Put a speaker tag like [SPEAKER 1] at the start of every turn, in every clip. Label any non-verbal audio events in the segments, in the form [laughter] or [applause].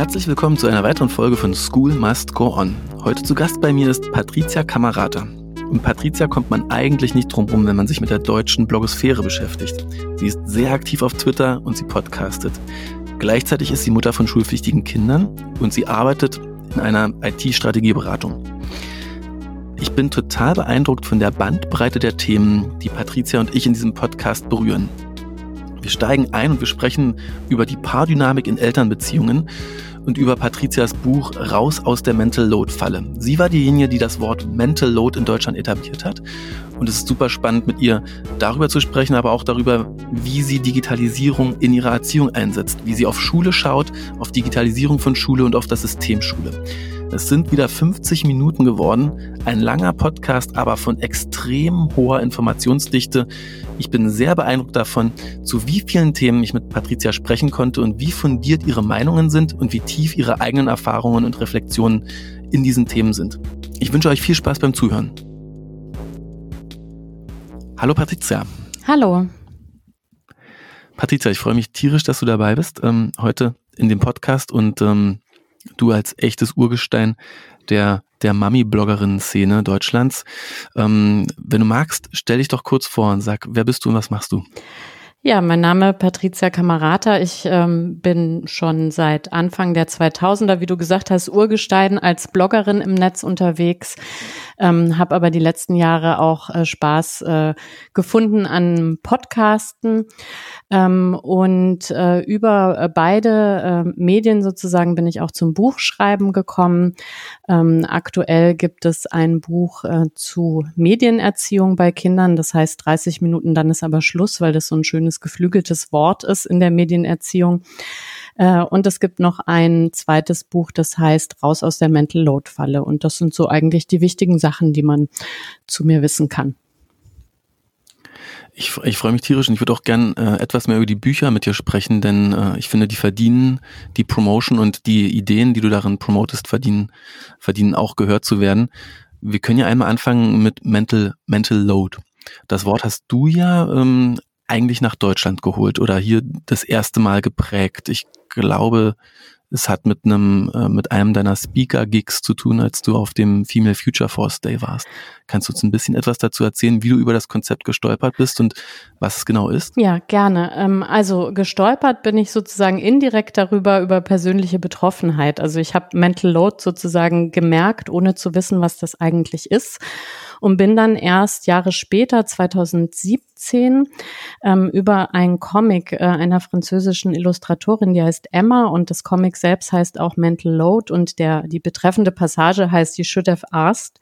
[SPEAKER 1] Herzlich willkommen zu einer weiteren Folge von School Must Go On. Heute zu Gast bei mir ist Patricia Kamerata. Um Patricia kommt man eigentlich nicht drum rum, wenn man sich mit der deutschen Blogosphäre beschäftigt. Sie ist sehr aktiv auf Twitter und sie podcastet. Gleichzeitig ist sie Mutter von schulpflichtigen Kindern und sie arbeitet in einer IT-Strategieberatung. Ich bin total beeindruckt von der Bandbreite der Themen, die Patricia und ich in diesem Podcast berühren. Wir steigen ein und wir sprechen über die Paardynamik in Elternbeziehungen und über Patrizias Buch Raus aus der Mental Load Falle. Sie war diejenige, die das Wort Mental Load in Deutschland etabliert hat. Und es ist super spannend, mit ihr darüber zu sprechen, aber auch darüber, wie sie Digitalisierung in ihrer Erziehung einsetzt, wie sie auf Schule schaut, auf Digitalisierung von Schule und auf das System Schule. Es sind wieder 50 Minuten geworden. Ein langer Podcast, aber von extrem hoher Informationsdichte. Ich bin sehr beeindruckt davon, zu wie vielen Themen ich mit Patricia sprechen konnte und wie fundiert ihre Meinungen sind und wie tief ihre eigenen Erfahrungen und Reflexionen in diesen Themen sind. Ich wünsche euch viel Spaß beim Zuhören. Hallo Patricia.
[SPEAKER 2] Hallo.
[SPEAKER 1] Patricia, ich freue mich tierisch, dass du dabei bist ähm, heute in dem Podcast und ähm, du als echtes Urgestein der, der Mami-Bloggerin-Szene Deutschlands. Ähm, wenn du magst, stell dich doch kurz vor und sag, wer bist du und was machst du?
[SPEAKER 2] Ja, mein Name Patricia Camarata. Ich ähm, bin schon seit Anfang der 2000er, wie du gesagt hast, Urgestein als Bloggerin im Netz unterwegs, ähm, habe aber die letzten Jahre auch äh, Spaß äh, gefunden an Podcasten ähm, und äh, über äh, beide äh, Medien sozusagen bin ich auch zum Buchschreiben gekommen. Ähm, aktuell gibt es ein Buch äh, zu Medienerziehung bei Kindern, das heißt 30 Minuten, dann ist aber Schluss, weil das so ein schönes schönes geflügeltes Wort ist in der Medienerziehung. Äh, und es gibt noch ein zweites Buch, das heißt Raus aus der Mental Load Falle. Und das sind so eigentlich die wichtigen Sachen, die man zu mir wissen kann.
[SPEAKER 1] Ich, ich freue mich tierisch und ich würde auch gern äh, etwas mehr über die Bücher mit dir sprechen, denn äh, ich finde, die verdienen die Promotion und die Ideen, die du darin promotest, verdienen, verdienen auch gehört zu werden. Wir können ja einmal anfangen mit Mental, Mental Load. Das Wort hast du ja ähm, eigentlich nach Deutschland geholt oder hier das erste Mal geprägt? Ich glaube, es hat mit einem äh, mit einem deiner Speaker Gigs zu tun, als du auf dem Female Future Force Day warst. Kannst du uns ein bisschen etwas dazu erzählen, wie du über das Konzept gestolpert bist und was es genau ist?
[SPEAKER 2] Ja, gerne. Ähm, also gestolpert bin ich sozusagen indirekt darüber über persönliche Betroffenheit. Also ich habe Mental Load sozusagen gemerkt, ohne zu wissen, was das eigentlich ist und bin dann erst Jahre später, 2017, ähm, über ein Comic äh, einer französischen Illustratorin, die heißt Emma und das Comic selbst heißt auch Mental Load und der, die betreffende Passage heißt You Should Have Asked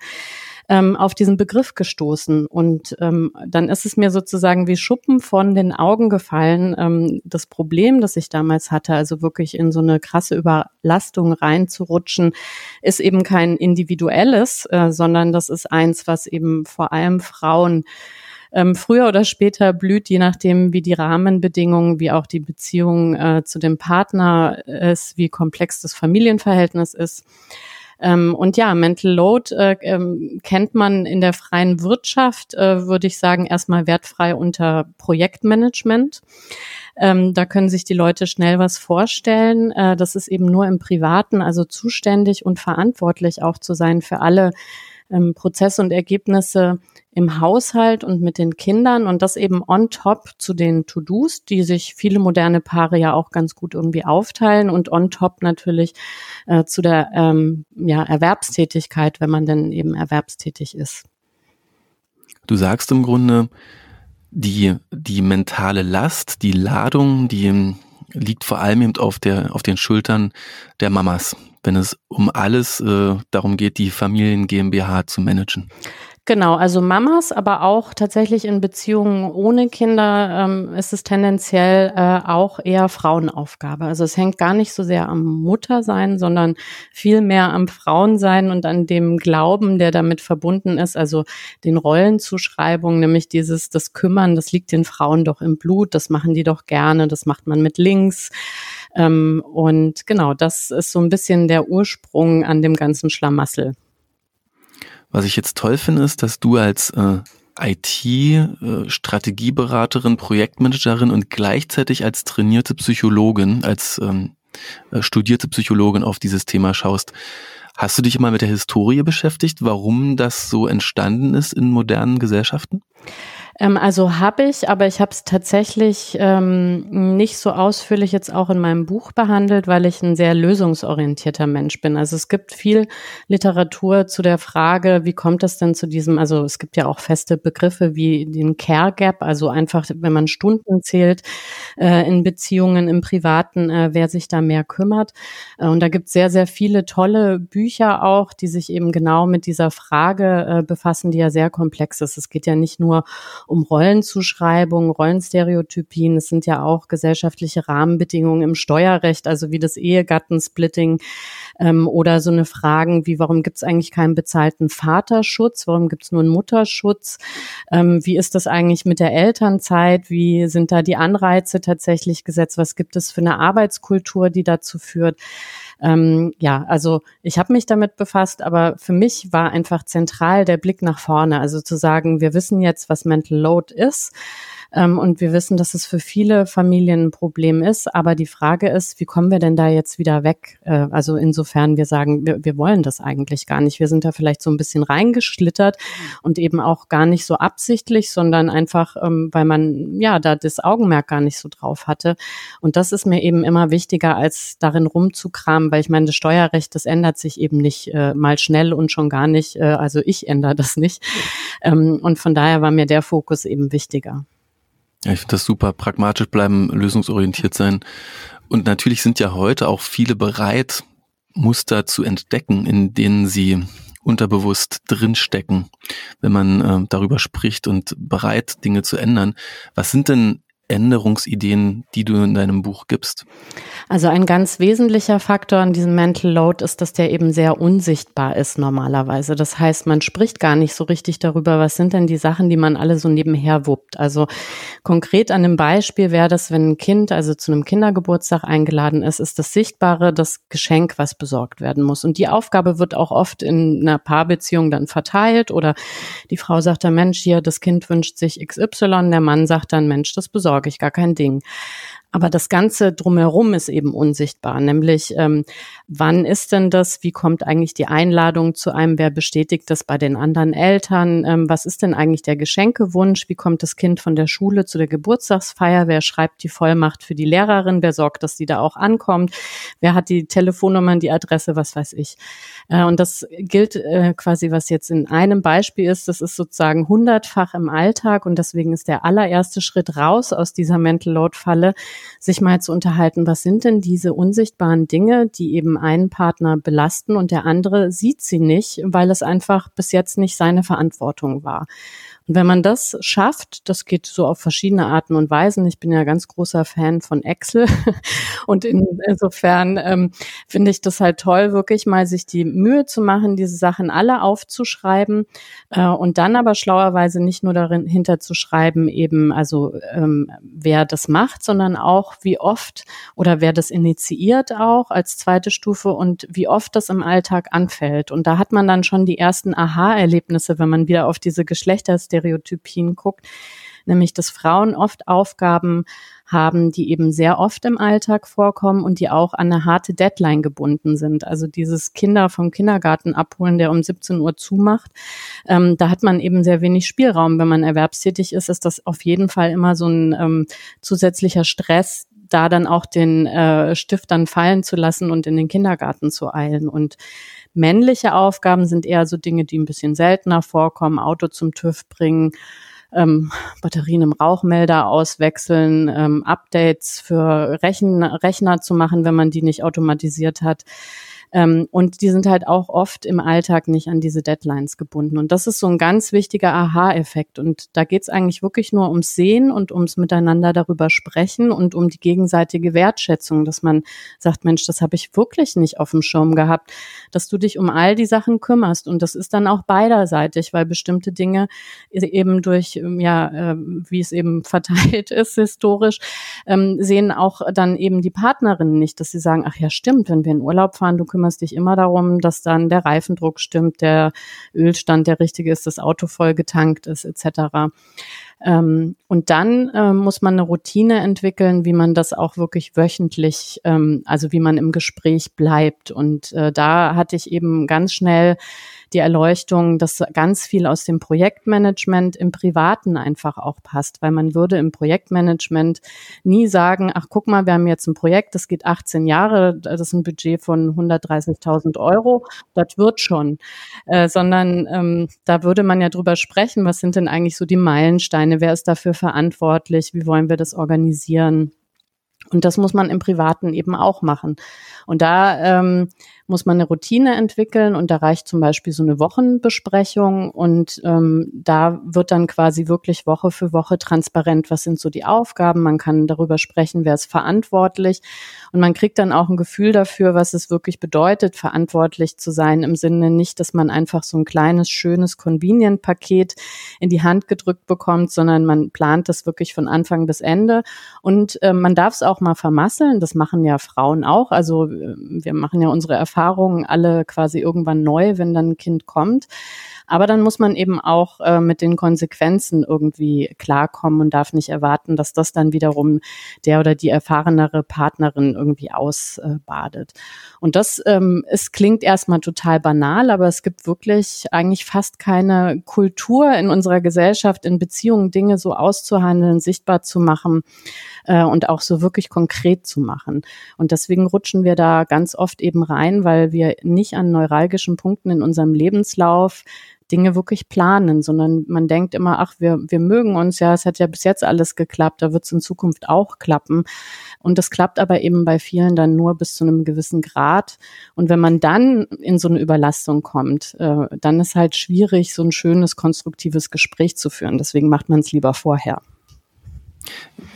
[SPEAKER 2] ähm, auf diesen Begriff gestoßen. Und ähm, dann ist es mir sozusagen wie Schuppen von den Augen gefallen. Ähm, das Problem, das ich damals hatte, also wirklich in so eine krasse Überlastung reinzurutschen, ist eben kein individuelles, äh, sondern das ist eins, was eben vor allem Frauen ähm, früher oder später blüht, je nachdem, wie die Rahmenbedingungen, wie auch die Beziehung äh, zu dem Partner ist, wie komplex das Familienverhältnis ist. Ähm, und ja, Mental Load äh, ähm, kennt man in der freien Wirtschaft, äh, würde ich sagen, erstmal wertfrei unter Projektmanagement. Ähm, da können sich die Leute schnell was vorstellen. Äh, das ist eben nur im Privaten, also zuständig und verantwortlich auch zu sein für alle ähm, Prozesse und Ergebnisse im Haushalt und mit den Kindern und das eben on top zu den To-Dos, die sich viele moderne Paare ja auch ganz gut irgendwie aufteilen und on top natürlich äh, zu der ähm, ja, Erwerbstätigkeit, wenn man denn eben erwerbstätig ist.
[SPEAKER 1] Du sagst im Grunde, die, die mentale Last, die Ladung, die liegt vor allem eben auf, der, auf den Schultern der Mamas, wenn es um alles äh, darum geht, die Familien GmbH zu managen.
[SPEAKER 2] Genau, also Mamas, aber auch tatsächlich in Beziehungen ohne Kinder ähm, ist es tendenziell äh, auch eher Frauenaufgabe. Also es hängt gar nicht so sehr am Muttersein, sondern viel mehr am Frauensein und an dem Glauben, der damit verbunden ist, also den Rollenzuschreibungen, nämlich dieses, das Kümmern, das liegt den Frauen doch im Blut, das machen die doch gerne, das macht man mit links. Ähm, und genau, das ist so ein bisschen der Ursprung an dem ganzen Schlamassel.
[SPEAKER 1] Was ich jetzt toll finde, ist, dass du als äh, IT-Strategieberaterin, äh, Projektmanagerin und gleichzeitig als trainierte Psychologin, als ähm, äh, studierte Psychologin auf dieses Thema schaust. Hast du dich mal mit der Historie beschäftigt, warum das so entstanden ist in modernen Gesellschaften?
[SPEAKER 2] Ähm, also habe ich, aber ich habe es tatsächlich ähm, nicht so ausführlich jetzt auch in meinem Buch behandelt, weil ich ein sehr lösungsorientierter Mensch bin. Also es gibt viel Literatur zu der Frage, wie kommt es denn zu diesem, also es gibt ja auch feste Begriffe wie den Care Gap, also einfach, wenn man Stunden zählt äh, in Beziehungen im Privaten, äh, wer sich da mehr kümmert. Äh, und da gibt es sehr, sehr viele tolle Bücher auch, die sich eben genau mit dieser Frage äh, befassen, die ja sehr komplex ist. Es geht ja nicht nur um Rollenzuschreibungen, Rollenstereotypien. Es sind ja auch gesellschaftliche Rahmenbedingungen im Steuerrecht, also wie das Ehegattensplitting ähm, oder so eine Fragen wie, warum gibt es eigentlich keinen bezahlten Vaterschutz? Warum gibt es nur einen Mutterschutz? Ähm, wie ist das eigentlich mit der Elternzeit? Wie sind da die Anreize tatsächlich gesetzt? Was gibt es für eine Arbeitskultur, die dazu führt? Ähm, ja, also ich habe mich damit befasst, aber für mich war einfach zentral der Blick nach vorne. Also zu sagen, wir wissen jetzt, was Mental Load ist. Ähm, und wir wissen, dass es für viele Familien ein Problem ist. Aber die Frage ist, wie kommen wir denn da jetzt wieder weg? Äh, also insofern wir sagen, wir, wir wollen das eigentlich gar nicht. Wir sind da vielleicht so ein bisschen reingeschlittert und eben auch gar nicht so absichtlich, sondern einfach, ähm, weil man ja da das Augenmerk gar nicht so drauf hatte. Und das ist mir eben immer wichtiger, als darin rumzukramen, weil ich meine, das Steuerrecht, das ändert sich eben nicht äh, mal schnell und schon gar nicht. Äh, also ich ändere das nicht. Ähm, und von daher war mir der Fokus eben wichtiger.
[SPEAKER 1] Ja, ich finde das super. Pragmatisch bleiben, lösungsorientiert sein. Und natürlich sind ja heute auch viele bereit, Muster zu entdecken, in denen sie unterbewusst drinstecken, wenn man äh, darüber spricht und bereit, Dinge zu ändern. Was sind denn Änderungsideen, die du in deinem Buch gibst?
[SPEAKER 2] Also ein ganz wesentlicher Faktor an diesem Mental Load ist, dass der eben sehr unsichtbar ist normalerweise. Das heißt, man spricht gar nicht so richtig darüber, was sind denn die Sachen, die man alle so nebenher wuppt. Also konkret an dem Beispiel wäre das, wenn ein Kind also zu einem Kindergeburtstag eingeladen ist, ist das Sichtbare das Geschenk, was besorgt werden muss. Und die Aufgabe wird auch oft in einer Paarbeziehung dann verteilt oder die Frau sagt dann, Mensch, hier, das Kind wünscht sich XY, der Mann sagt dann, Mensch, das besorgt sorge ich, gar kein Ding. Aber das Ganze drumherum ist eben unsichtbar, nämlich ähm, wann ist denn das, wie kommt eigentlich die Einladung zu einem, wer bestätigt das bei den anderen Eltern, ähm, was ist denn eigentlich der Geschenkewunsch, wie kommt das Kind von der Schule zu der Geburtstagsfeier, wer schreibt die Vollmacht für die Lehrerin, wer sorgt, dass die da auch ankommt, wer hat die Telefonnummern, die Adresse, was weiß ich. Äh, und das gilt äh, quasi, was jetzt in einem Beispiel ist, das ist sozusagen hundertfach im Alltag und deswegen ist der allererste Schritt raus aus dieser Mental Load Falle, sich mal zu unterhalten, was sind denn diese unsichtbaren Dinge, die eben einen Partner belasten und der andere sieht sie nicht, weil es einfach bis jetzt nicht seine Verantwortung war. Und wenn man das schafft, das geht so auf verschiedene Arten und Weisen. Ich bin ja ganz großer Fan von Excel [laughs] und in, insofern ähm, finde ich das halt toll, wirklich mal sich die Mühe zu machen, diese Sachen alle aufzuschreiben äh, und dann aber schlauerweise nicht nur darin hinterzuschreiben, eben also ähm, wer das macht, sondern auch wie oft oder wer das initiiert auch als zweite Stufe und wie oft das im Alltag anfällt. Und da hat man dann schon die ersten Aha-Erlebnisse, wenn man wieder auf diese Geschlechterstereotypen Stereotypien guckt, nämlich dass Frauen oft Aufgaben haben, die eben sehr oft im Alltag vorkommen und die auch an eine harte Deadline gebunden sind. Also dieses Kinder vom Kindergarten abholen, der um 17 Uhr zumacht, ähm, da hat man eben sehr wenig Spielraum. Wenn man erwerbstätig ist, ist das auf jeden Fall immer so ein ähm, zusätzlicher Stress, da dann auch den äh, Stift dann fallen zu lassen und in den Kindergarten zu eilen. Und männliche Aufgaben sind eher so Dinge, die ein bisschen seltener vorkommen, Auto zum TÜV bringen, ähm, Batterien im Rauchmelder auswechseln, ähm, Updates für Rechen, Rechner zu machen, wenn man die nicht automatisiert hat. Ähm, und die sind halt auch oft im Alltag nicht an diese Deadlines gebunden. Und das ist so ein ganz wichtiger Aha-Effekt. Und da geht es eigentlich wirklich nur ums Sehen und ums Miteinander darüber sprechen und um die gegenseitige Wertschätzung, dass man sagt, Mensch, das habe ich wirklich nicht auf dem Schirm gehabt, dass du dich um all die Sachen kümmerst. Und das ist dann auch beiderseitig, weil bestimmte Dinge eben durch, ähm, ja, äh, wie es eben [laughs] verteilt ist, historisch, ähm, sehen auch dann eben die Partnerinnen nicht, dass sie sagen, ach ja, stimmt, wenn wir in Urlaub fahren, du kümmerst dich immer darum, dass dann der Reifendruck stimmt, der Ölstand der richtige ist, das Auto voll getankt ist, etc. Ähm, und dann äh, muss man eine Routine entwickeln, wie man das auch wirklich wöchentlich, ähm, also wie man im Gespräch bleibt. Und äh, da hatte ich eben ganz schnell die Erleuchtung, dass ganz viel aus dem Projektmanagement im Privaten einfach auch passt, weil man würde im Projektmanagement nie sagen, ach guck mal, wir haben jetzt ein Projekt, das geht 18 Jahre, das ist ein Budget von 130.000 Euro, das wird schon, äh, sondern ähm, da würde man ja drüber sprechen, was sind denn eigentlich so die Meilensteine, wer ist dafür verantwortlich, wie wollen wir das organisieren? Und das muss man im Privaten eben auch machen. Und da ähm, muss man eine Routine entwickeln und da reicht zum Beispiel so eine Wochenbesprechung und ähm, da wird dann quasi wirklich Woche für Woche transparent, was sind so die Aufgaben, man kann darüber sprechen, wer ist verantwortlich und man kriegt dann auch ein Gefühl dafür, was es wirklich bedeutet, verantwortlich zu sein im Sinne nicht, dass man einfach so ein kleines, schönes Convenient-Paket in die Hand gedrückt bekommt, sondern man plant das wirklich von Anfang bis Ende. Und äh, man darf es auch mal vermasseln, das machen ja Frauen auch, also äh, wir machen ja unsere Erfahrungen Erfahrungen alle quasi irgendwann neu, wenn dann ein Kind kommt. Aber dann muss man eben auch äh, mit den Konsequenzen irgendwie klarkommen und darf nicht erwarten, dass das dann wiederum der oder die erfahrenere Partnerin irgendwie ausbadet. und das ähm, es klingt erstmal total banal, aber es gibt wirklich eigentlich fast keine Kultur in unserer Gesellschaft, in Beziehungen Dinge so auszuhandeln, sichtbar zu machen äh, und auch so wirklich konkret zu machen. Und deswegen rutschen wir da ganz oft eben rein, weil wir nicht an neuralgischen Punkten in unserem Lebenslauf Dinge wirklich planen, sondern man denkt immer, ach, wir, wir mögen uns ja, es hat ja bis jetzt alles geklappt, da wird es in Zukunft auch klappen. Und das klappt aber eben bei vielen dann nur bis zu einem gewissen Grad. Und wenn man dann in so eine Überlastung kommt, äh, dann ist halt schwierig, so ein schönes, konstruktives Gespräch zu führen. Deswegen macht man es lieber vorher.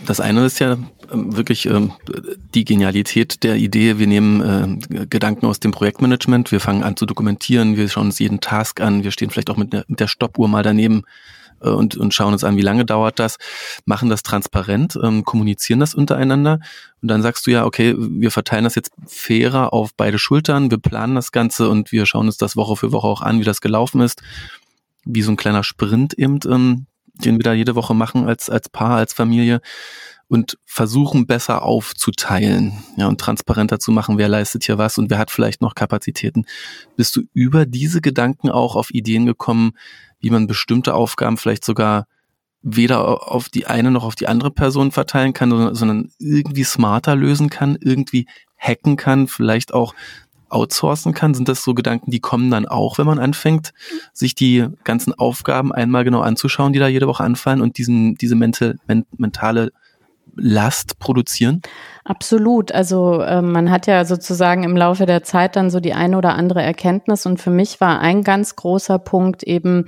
[SPEAKER 1] Das eine ist ja ähm, wirklich ähm, die Genialität der Idee. Wir nehmen äh, Gedanken aus dem Projektmanagement, wir fangen an zu dokumentieren, wir schauen uns jeden Task an, wir stehen vielleicht auch mit der, Stoppuhr mal daneben äh, und, und schauen uns an, wie lange dauert das, machen das transparent, ähm, kommunizieren das untereinander. Und dann sagst du ja, okay, wir verteilen das jetzt fairer auf beide Schultern, wir planen das Ganze und wir schauen uns das Woche für Woche auch an, wie das gelaufen ist, wie so ein kleiner Sprint eben ähm, den wir da jede Woche machen als, als Paar, als Familie und versuchen besser aufzuteilen, ja, und transparenter zu machen, wer leistet hier was und wer hat vielleicht noch Kapazitäten. Bist du über diese Gedanken auch auf Ideen gekommen, wie man bestimmte Aufgaben vielleicht sogar weder auf die eine noch auf die andere Person verteilen kann, sondern irgendwie smarter lösen kann, irgendwie hacken kann, vielleicht auch outsourcen kann? Sind das so Gedanken, die kommen dann auch, wenn man anfängt, sich die ganzen Aufgaben einmal genau anzuschauen, die da jede Woche anfallen und diesen, diese mental, men, mentale Last produzieren?
[SPEAKER 2] Absolut. Also äh, man hat ja sozusagen im Laufe der Zeit dann so die eine oder andere Erkenntnis und für mich war ein ganz großer Punkt eben,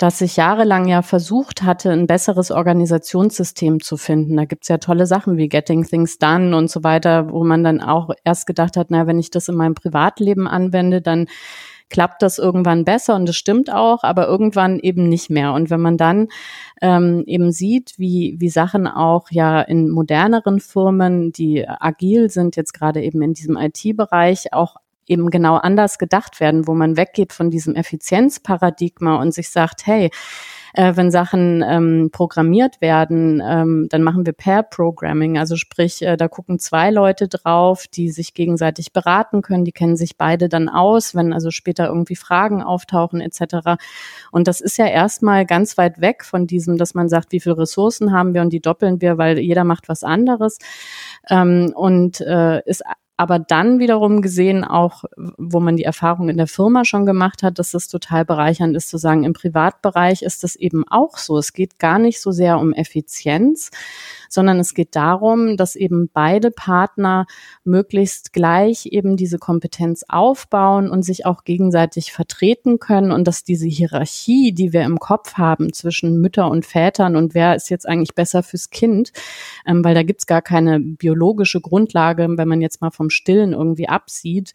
[SPEAKER 2] dass ich jahrelang ja versucht hatte, ein besseres Organisationssystem zu finden. Da gibt's ja tolle Sachen wie Getting Things Done und so weiter, wo man dann auch erst gedacht hat, na, wenn ich das in meinem Privatleben anwende, dann klappt das irgendwann besser und das stimmt auch, aber irgendwann eben nicht mehr. Und wenn man dann ähm, eben sieht, wie, wie Sachen auch ja in moderneren Firmen, die agil sind, jetzt gerade eben in diesem IT-Bereich, auch eben genau anders gedacht werden, wo man weggeht von diesem Effizienzparadigma und sich sagt, hey, äh, wenn Sachen ähm, programmiert werden, ähm, dann machen wir Pair-Programming. Also sprich, äh, da gucken zwei Leute drauf, die sich gegenseitig beraten können, die kennen sich beide dann aus, wenn also später irgendwie Fragen auftauchen etc. Und das ist ja erstmal ganz weit weg von diesem, dass man sagt, wie viele Ressourcen haben wir und die doppeln wir, weil jeder macht was anderes. Ähm, und äh, ist aber dann wiederum gesehen auch, wo man die Erfahrung in der Firma schon gemacht hat, dass das total bereichernd ist zu sagen, im Privatbereich ist das eben auch so. Es geht gar nicht so sehr um Effizienz, sondern es geht darum, dass eben beide Partner möglichst gleich eben diese Kompetenz aufbauen und sich auch gegenseitig vertreten können und dass diese Hierarchie, die wir im Kopf haben zwischen Mütter und Vätern und wer ist jetzt eigentlich besser fürs Kind, ähm, weil da gibt's gar keine biologische Grundlage, wenn man jetzt mal vom Stillen irgendwie absieht,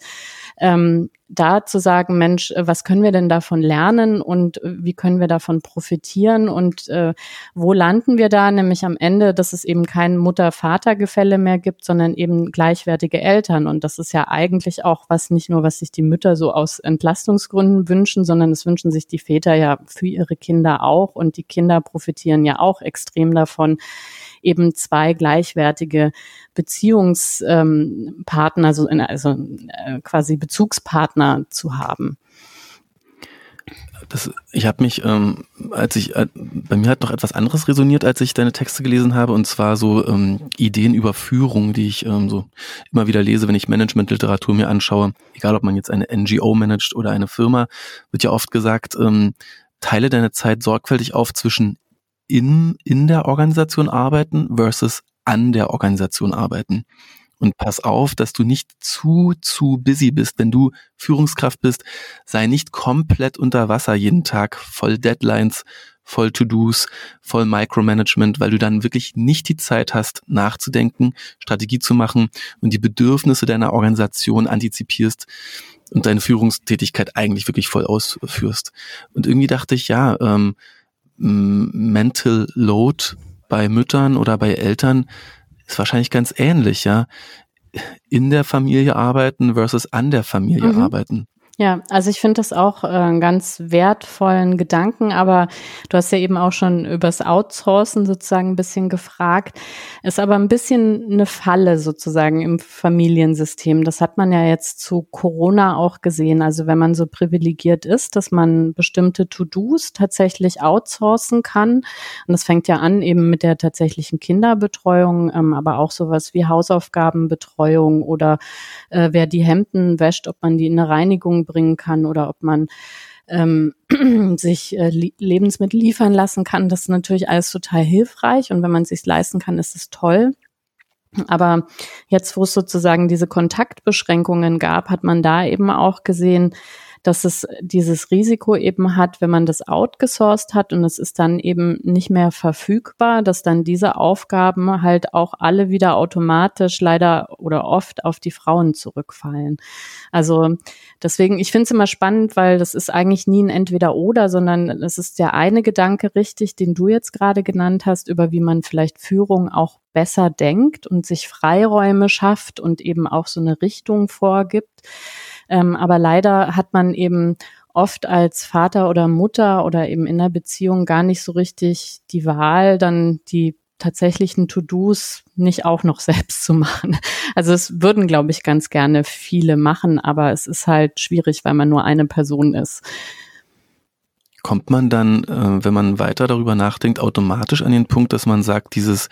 [SPEAKER 2] ähm, da zu sagen, Mensch, äh, was können wir denn davon lernen und äh, wie können wir davon profitieren und äh, wo landen wir da? Nämlich am Ende, dass es eben kein Mutter-Vater-Gefälle mehr gibt, sondern eben gleichwertige Eltern. Und das ist ja eigentlich auch was, nicht nur was sich die Mütter so aus Entlastungsgründen wünschen, sondern es wünschen sich die Väter ja für ihre Kinder auch und die Kinder profitieren ja auch extrem davon, eben zwei gleichwertige Beziehungspartner, also, also äh, quasi Bezugspartner zu haben.
[SPEAKER 1] Das, ich habe mich, ähm, als ich, äh, bei mir hat noch etwas anderes resoniert, als ich deine Texte gelesen habe, und zwar so ähm, Ideen über Führung, die ich ähm, so immer wieder lese, wenn ich Managementliteratur mir anschaue. Egal, ob man jetzt eine NGO managt oder eine Firma, wird ja oft gesagt, ähm, teile deine Zeit sorgfältig auf zwischen in, in der Organisation arbeiten versus an der Organisation arbeiten. Und pass auf, dass du nicht zu, zu busy bist. Wenn du Führungskraft bist, sei nicht komplett unter Wasser jeden Tag, voll Deadlines, voll To-Dos, voll Micromanagement, weil du dann wirklich nicht die Zeit hast, nachzudenken, Strategie zu machen und die Bedürfnisse deiner Organisation antizipierst und deine Führungstätigkeit eigentlich wirklich voll ausführst. Und irgendwie dachte ich, ja, ähm, Mental Load bei Müttern oder bei Eltern ist wahrscheinlich ganz ähnlich, ja. In der Familie arbeiten versus an der Familie mhm. arbeiten.
[SPEAKER 2] Ja, also ich finde das auch äh, einen ganz wertvollen Gedanken, aber du hast ja eben auch schon übers Outsourcen sozusagen ein bisschen gefragt. Ist aber ein bisschen eine Falle sozusagen im Familiensystem. Das hat man ja jetzt zu Corona auch gesehen. Also wenn man so privilegiert ist, dass man bestimmte To-Dos tatsächlich outsourcen kann. Und das fängt ja an eben mit der tatsächlichen Kinderbetreuung, ähm, aber auch sowas wie Hausaufgabenbetreuung oder äh, wer die Hemden wäscht, ob man die in eine Reinigung bringen kann oder ob man ähm, [clears throat] sich äh, Lebensmittel liefern lassen kann. Das ist natürlich alles total hilfreich und wenn man es sich leisten kann, ist es toll. Aber jetzt, wo es sozusagen diese Kontaktbeschränkungen gab, hat man da eben auch gesehen, dass es dieses Risiko eben hat, wenn man das outgesourced hat und es ist dann eben nicht mehr verfügbar, dass dann diese Aufgaben halt auch alle wieder automatisch leider oder oft auf die Frauen zurückfallen. Also deswegen, ich finde es immer spannend, weil das ist eigentlich nie ein Entweder-Oder, sondern es ist der eine Gedanke richtig, den du jetzt gerade genannt hast, über wie man vielleicht Führung auch besser denkt und sich Freiräume schafft und eben auch so eine Richtung vorgibt. Ähm, aber leider hat man eben oft als Vater oder Mutter oder eben in der Beziehung gar nicht so richtig die Wahl, dann die tatsächlichen To-Dos nicht auch noch [laughs] selbst zu machen. Also es würden, glaube ich, ganz gerne viele machen, aber es ist halt schwierig, weil man nur eine Person ist.
[SPEAKER 1] Kommt man dann, äh, wenn man weiter darüber nachdenkt, automatisch an den Punkt, dass man sagt, dieses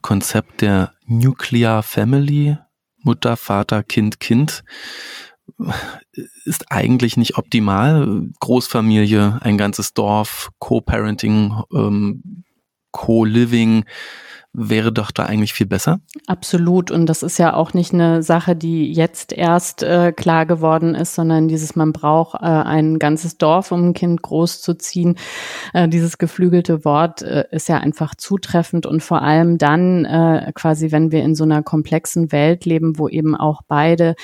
[SPEAKER 1] Konzept der Nuclear Family, Mutter, Vater, Kind, Kind, ist eigentlich nicht optimal. Großfamilie, ein ganzes Dorf, Co-Parenting, ähm, Co-Living, wäre doch da eigentlich viel besser.
[SPEAKER 2] Absolut. Und das ist ja auch nicht eine Sache, die jetzt erst äh, klar geworden ist, sondern dieses, man braucht äh, ein ganzes Dorf, um ein Kind großzuziehen. Äh, dieses geflügelte Wort äh, ist ja einfach zutreffend und vor allem dann äh, quasi, wenn wir in so einer komplexen Welt leben, wo eben auch beide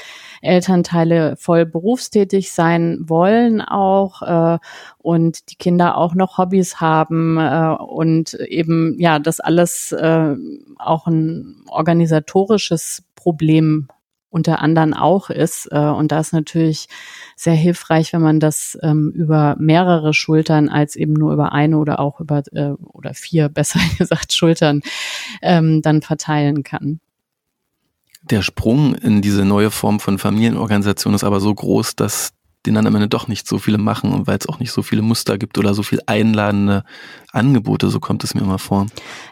[SPEAKER 2] Elternteile voll berufstätig sein wollen auch äh, und die Kinder auch noch Hobbys haben äh, und eben ja das alles äh, auch ein organisatorisches Problem unter anderem auch ist. Äh, und da ist natürlich sehr hilfreich, wenn man das ähm, über mehrere Schultern als eben nur über eine oder auch über äh, oder vier, [laughs] besser gesagt, Schultern ähm, dann verteilen kann.
[SPEAKER 1] Der Sprung in diese neue Form von Familienorganisation ist aber so groß, dass den dann am Ende doch nicht so viele machen und weil es auch nicht so viele Muster gibt oder so viel einladende Angebote, so kommt es mir immer vor.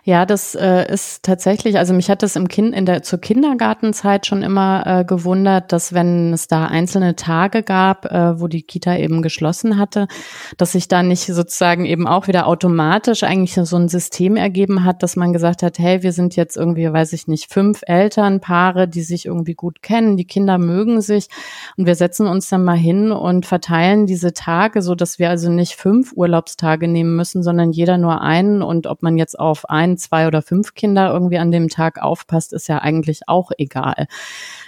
[SPEAKER 2] Ja, das äh, ist tatsächlich, also mich hat das im Kind in der zur Kindergartenzeit schon immer äh, gewundert, dass wenn es da einzelne Tage gab, äh, wo die Kita eben geschlossen hatte, dass sich da nicht sozusagen eben auch wieder automatisch eigentlich so ein System ergeben hat, dass man gesagt hat, hey, wir sind jetzt irgendwie, weiß ich nicht, fünf Elternpaare, die sich irgendwie gut kennen, die Kinder mögen sich und wir setzen uns dann mal hin und verteilen diese Tage, so dass wir also nicht fünf Urlaubstage nehmen müssen, sondern jeder nur einen und ob man jetzt auf ein, zwei oder fünf Kinder irgendwie an dem Tag aufpasst, ist ja eigentlich auch egal.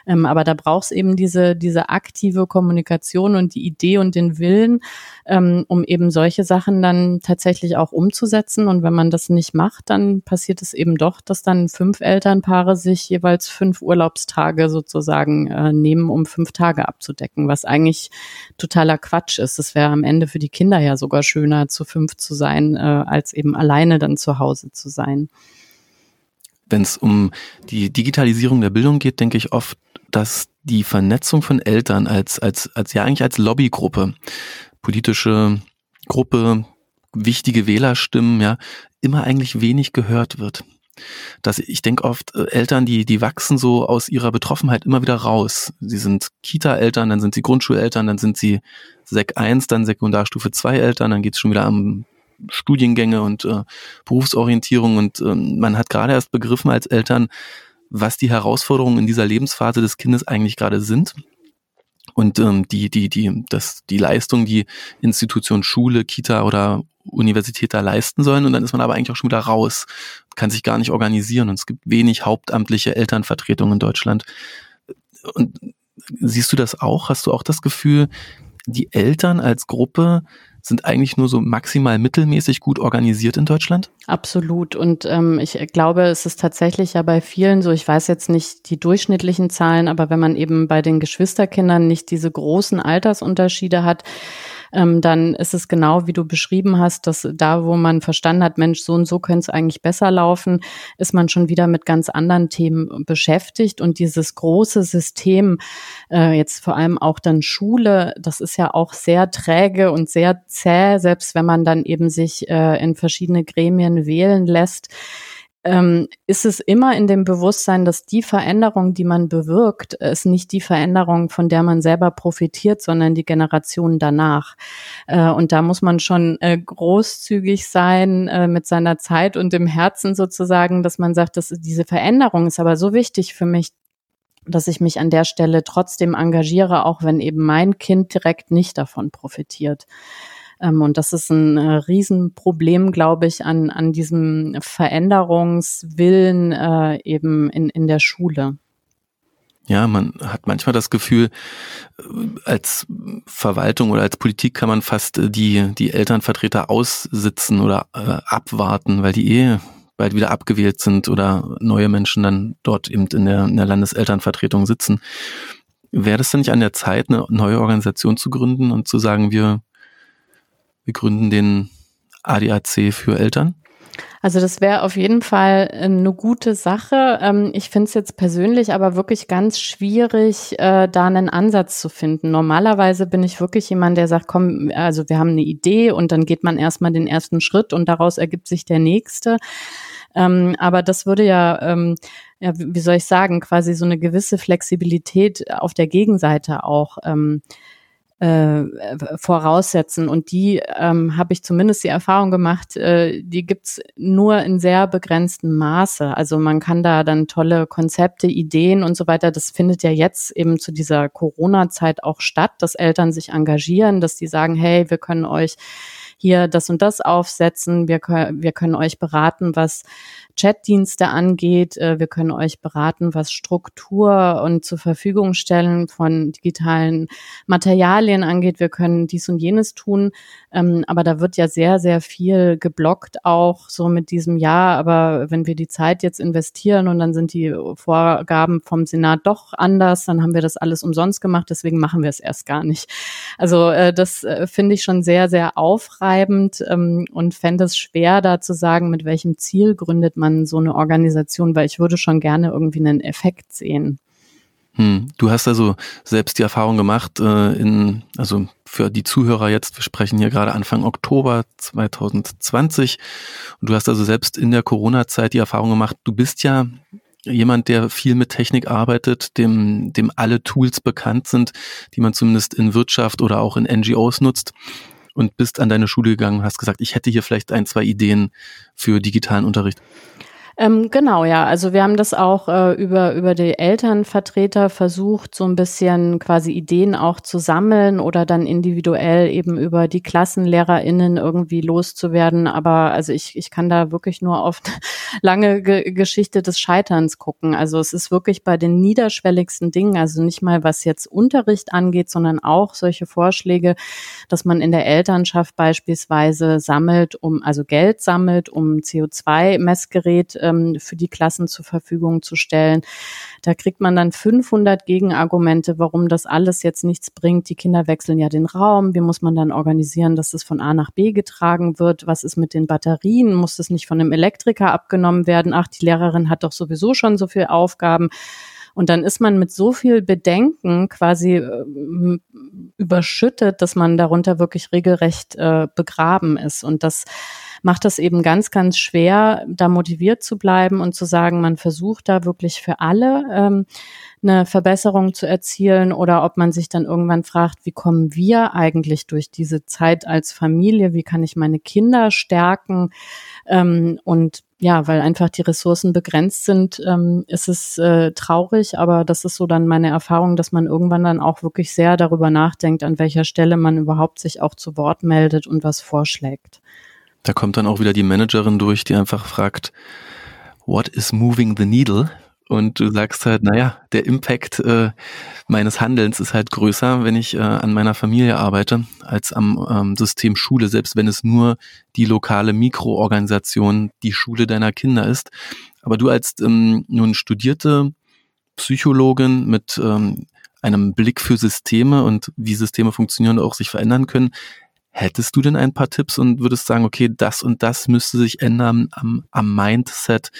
[SPEAKER 2] Ähm, aber da braucht es eben diese, diese aktive Kommunikation und die Idee und den Willen, ähm, um eben solche Sachen dann tatsächlich auch umzusetzen. Und wenn man das nicht macht, dann passiert es eben doch, dass dann fünf Elternpaare sich jeweils fünf Urlaubstage sozusagen äh, nehmen, um fünf Tage abzudecken, was eigentlich totaler Quatsch ist. Es wäre am Ende für die Kinder ja sogar schöner, zu fünf zu sein, äh, als eben alleine dann zu Hause zu sein.
[SPEAKER 1] Wenn es um die Digitalisierung der Bildung geht, denke ich oft, dass die Vernetzung von Eltern als, als, als ja eigentlich als Lobbygruppe, politische Gruppe, wichtige Wählerstimmen, ja, immer eigentlich wenig gehört wird. Dass ich denke oft, äh, Eltern, die, die wachsen so aus ihrer Betroffenheit immer wieder raus. Sie sind Kita-Eltern, dann sind sie Grundschuleltern, dann sind sie Sek 1, dann Sekundarstufe 2 Eltern, dann geht es schon wieder am Studiengänge und äh, Berufsorientierung und äh, man hat gerade erst begriffen als Eltern, was die Herausforderungen in dieser Lebensphase des Kindes eigentlich gerade sind und ähm, die die die das die Leistung, die Institution Schule, Kita oder Universität da leisten sollen und dann ist man aber eigentlich auch schon wieder raus, kann sich gar nicht organisieren und es gibt wenig hauptamtliche Elternvertretungen in Deutschland. Und siehst du das auch? Hast du auch das Gefühl, die Eltern als Gruppe sind eigentlich nur so maximal mittelmäßig gut organisiert in Deutschland?
[SPEAKER 2] Absolut. Und ähm, ich glaube, es ist tatsächlich ja bei vielen so, ich weiß jetzt nicht die durchschnittlichen Zahlen, aber wenn man eben bei den Geschwisterkindern nicht diese großen Altersunterschiede hat, ähm, dann ist es genau wie du beschrieben hast, dass da, wo man verstanden hat, Mensch, so und so könnte es eigentlich besser laufen, ist man schon wieder mit ganz anderen Themen beschäftigt. Und dieses große System, äh, jetzt vor allem auch dann Schule, das ist ja auch sehr träge und sehr zäh, selbst wenn man dann eben sich äh, in verschiedene Gremien wählen lässt ähm, ist es immer in dem Bewusstsein, dass die Veränderung, die man bewirkt, ist nicht die Veränderung, von der man selber profitiert, sondern die Generation danach. Äh, und da muss man schon äh, großzügig sein äh, mit seiner Zeit und dem Herzen sozusagen, dass man sagt, dass diese Veränderung ist aber so wichtig für mich, dass ich mich an der Stelle trotzdem engagiere, auch wenn eben mein Kind direkt nicht davon profitiert. Ähm, und das ist ein äh, Riesenproblem, glaube ich, an, an diesem Veränderungswillen äh, eben in, in der Schule.
[SPEAKER 1] Ja, man hat manchmal das Gefühl, äh, als Verwaltung oder als Politik kann man fast äh, die, die Elternvertreter aussitzen oder äh, abwarten, weil die eh bald wieder abgewählt sind oder neue Menschen dann dort eben in der, in der Landeselternvertretung sitzen. Wäre das denn nicht an der Zeit, eine neue Organisation zu gründen und zu sagen, wir wir gründen den ADAC für Eltern?
[SPEAKER 2] Also das wäre auf jeden Fall äh, eine gute Sache. Ähm, ich finde es jetzt persönlich aber wirklich ganz schwierig, äh, da einen Ansatz zu finden. Normalerweise bin ich wirklich jemand, der sagt, komm, also wir haben eine Idee und dann geht man erstmal den ersten Schritt und daraus ergibt sich der nächste. Ähm, aber das würde ja, ähm, ja, wie soll ich sagen, quasi so eine gewisse Flexibilität auf der Gegenseite auch äh, voraussetzen. Und die ähm, habe ich zumindest die Erfahrung gemacht, äh, die gibt's nur in sehr begrenztem Maße. Also man kann da dann tolle Konzepte, Ideen und so weiter. Das findet ja jetzt eben zu dieser Corona-Zeit auch statt, dass Eltern sich engagieren, dass die sagen, hey, wir können euch hier das und das aufsetzen, wir, wir können euch beraten, was Chatdienste angeht. Äh, wir können euch beraten, was Struktur und zur Verfügung stellen von digitalen Materialien angeht. Wir können dies und jenes tun. Ähm, aber da wird ja sehr, sehr viel geblockt auch so mit diesem Ja. Aber wenn wir die Zeit jetzt investieren und dann sind die Vorgaben vom Senat doch anders, dann haben wir das alles umsonst gemacht. Deswegen machen wir es erst gar nicht. Also äh, das äh, finde ich schon sehr, sehr aufreibend ähm, und fände es schwer, da zu sagen, mit welchem Ziel gründet man so eine Organisation, weil ich würde schon gerne irgendwie einen Effekt sehen.
[SPEAKER 1] Hm. Du hast also selbst die Erfahrung gemacht, äh, in, also für die Zuhörer jetzt, wir sprechen hier gerade Anfang Oktober 2020 und du hast also selbst in der Corona-Zeit die Erfahrung gemacht, du bist ja jemand, der viel mit Technik arbeitet, dem, dem alle Tools bekannt sind, die man zumindest in Wirtschaft oder auch in NGOs nutzt und bist an deine Schule gegangen und hast gesagt, ich hätte hier vielleicht ein, zwei Ideen für digitalen Unterricht.
[SPEAKER 2] Ähm, genau, ja. Also wir haben das auch äh, über, über die Elternvertreter versucht, so ein bisschen quasi Ideen auch zu sammeln oder dann individuell eben über die KlassenlehrerInnen irgendwie loszuwerden. Aber also ich, ich kann da wirklich nur auf [laughs] lange Ge Geschichte des Scheiterns gucken. Also es ist wirklich bei den niederschwelligsten Dingen, also nicht mal was jetzt Unterricht angeht, sondern auch solche Vorschläge, dass man in der Elternschaft beispielsweise sammelt, um, also Geld sammelt, um CO2-Messgerät ähm, für die Klassen zur Verfügung zu stellen. Da kriegt man dann 500 Gegenargumente, warum das alles jetzt nichts bringt. Die Kinder wechseln ja den Raum. Wie muss man dann organisieren, dass es von A nach B getragen wird? Was ist mit den Batterien? Muss das nicht von einem Elektriker abgenommen werden? Ach, die Lehrerin hat doch sowieso schon so viele Aufgaben. Und dann ist man mit so viel Bedenken quasi äh, überschüttet, dass man darunter wirklich regelrecht äh, begraben ist. Und das macht es eben ganz, ganz schwer, da motiviert zu bleiben und zu sagen, man versucht da wirklich für alle ähm, eine Verbesserung zu erzielen oder ob man sich dann irgendwann fragt, wie kommen wir eigentlich durch diese Zeit als Familie, wie kann ich meine Kinder stärken ähm, und ja, weil einfach die Ressourcen begrenzt sind, ähm, ist es äh, traurig, aber das ist so dann meine Erfahrung, dass man irgendwann dann auch wirklich sehr darüber nachdenkt, an welcher Stelle man überhaupt sich auch zu Wort meldet und was vorschlägt.
[SPEAKER 1] Da kommt dann auch wieder die Managerin durch, die einfach fragt, what is moving the needle? Und du sagst halt, naja, der Impact äh, meines Handelns ist halt größer, wenn ich äh, an meiner Familie arbeite, als am ähm, System Schule, selbst wenn es nur die lokale Mikroorganisation, die Schule deiner Kinder ist. Aber du als ähm, nun studierte Psychologin mit ähm, einem Blick für Systeme und wie Systeme funktionieren und auch sich verändern können, Hättest du denn ein paar Tipps und würdest sagen, okay, das und das müsste sich ändern am, am Mindset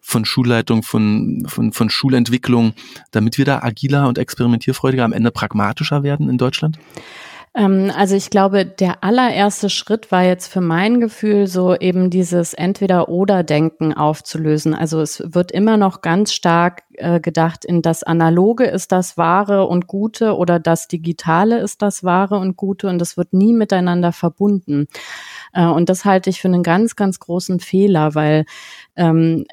[SPEAKER 1] von Schulleitung, von, von, von Schulentwicklung, damit wir da agiler und experimentierfreudiger am Ende pragmatischer werden in Deutschland?
[SPEAKER 2] Ähm, also ich glaube, der allererste Schritt war jetzt für mein Gefühl so eben dieses Entweder-Oder-Denken aufzulösen. Also es wird immer noch ganz stark äh, gedacht in das Analoge ist das Wahre und Gute oder das Digitale ist das Wahre und Gute und das wird nie miteinander verbunden. Äh, und das halte ich für einen ganz, ganz großen Fehler, weil ähm,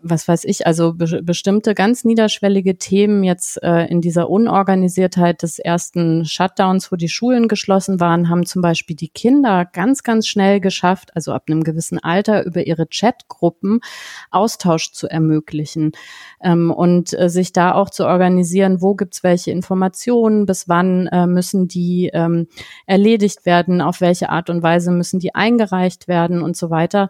[SPEAKER 2] was weiß ich, also be bestimmte ganz niederschwellige Themen jetzt äh, in dieser Unorganisiertheit des ersten Shutdowns, wo die Schulen geschlossen waren, haben zum Beispiel die Kinder ganz, ganz schnell geschafft, also ab einem gewissen Alter über ihre Chatgruppen Austausch zu ermöglichen ähm, und äh, sich da auch zu organisieren, wo gibt's welche Informationen, bis wann äh, müssen die ähm, erledigt werden, auf welche Art und Weise müssen die eingereicht werden und so weiter.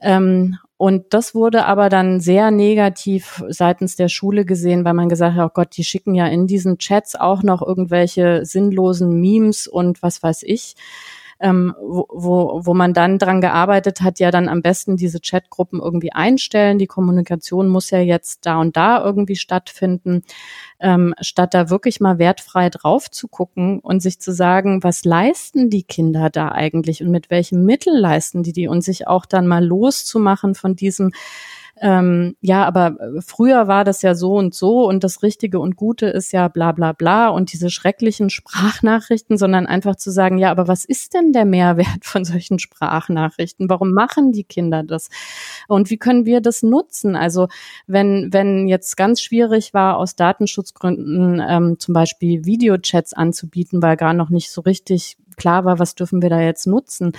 [SPEAKER 2] Ähm, und das wurde aber dann sehr negativ seitens der Schule gesehen, weil man gesagt hat, oh Gott, die schicken ja in diesen Chats auch noch irgendwelche sinnlosen Memes und was weiß ich ähm, wo, wo, wo man dann dran gearbeitet hat, ja dann am besten diese Chatgruppen irgendwie einstellen. Die Kommunikation muss ja jetzt da und da irgendwie stattfinden, ähm, statt da wirklich mal wertfrei drauf zu gucken und sich zu sagen, was leisten die Kinder da eigentlich und mit welchen Mitteln leisten die die und sich auch dann mal loszumachen von diesem ähm, ja, aber äh, früher war das ja so und so und das Richtige und Gute ist ja bla bla bla und diese schrecklichen Sprachnachrichten, sondern einfach zu sagen, ja, aber was ist denn der Mehrwert von solchen Sprachnachrichten? Warum machen die Kinder das? Und wie können wir das nutzen? Also wenn, wenn jetzt ganz schwierig war, aus Datenschutzgründen ähm, zum Beispiel Videochats anzubieten, weil gar noch nicht so richtig klar war, was dürfen wir da jetzt nutzen.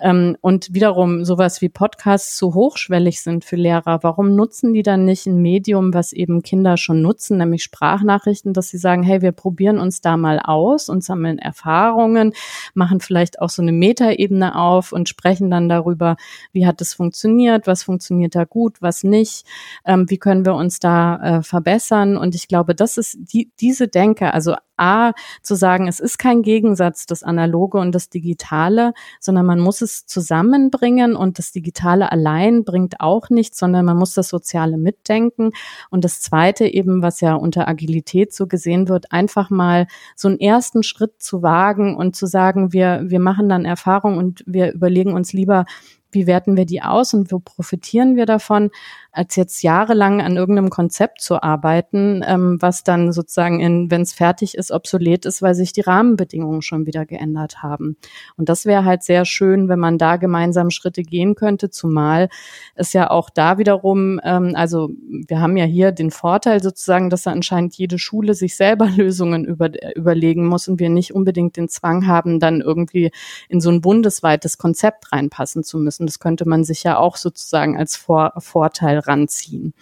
[SPEAKER 2] Ähm, und wiederum sowas wie Podcasts zu hochschwellig sind für Lehrer. Warum nutzen die dann nicht ein Medium, was eben Kinder schon nutzen, nämlich Sprachnachrichten, dass sie sagen, hey, wir probieren uns da mal aus und sammeln Erfahrungen, machen vielleicht auch so eine Metaebene auf und sprechen dann darüber, wie hat es funktioniert, was funktioniert da gut, was nicht, ähm, wie können wir uns da äh, verbessern. Und ich glaube, das ist die, diese Denke, also A, zu sagen, es ist kein Gegensatz, das Analoge und das Digitale, sondern man muss es zusammenbringen und das Digitale allein bringt auch nichts, sondern man muss das Soziale mitdenken. Und das Zweite eben, was ja unter Agilität so gesehen wird, einfach mal so einen ersten Schritt zu wagen und zu sagen, wir, wir machen dann Erfahrung und wir überlegen uns lieber, wie werten wir die aus und wo profitieren wir davon, als jetzt jahrelang an irgendeinem Konzept zu arbeiten, ähm, was dann sozusagen, wenn es fertig ist, obsolet ist, weil sich die Rahmenbedingungen schon wieder geändert haben. Und das wäre halt sehr schön, wenn man da gemeinsam Schritte gehen könnte, zumal es ja auch da wiederum, ähm, also wir haben ja hier den Vorteil sozusagen, dass da anscheinend jede Schule sich selber [laughs] Lösungen über, überlegen muss und wir nicht unbedingt den Zwang haben, dann irgendwie in so ein bundesweites Konzept reinpassen zu müssen. Das könnte man sich ja auch sozusagen als Vor Vorteil ranziehen.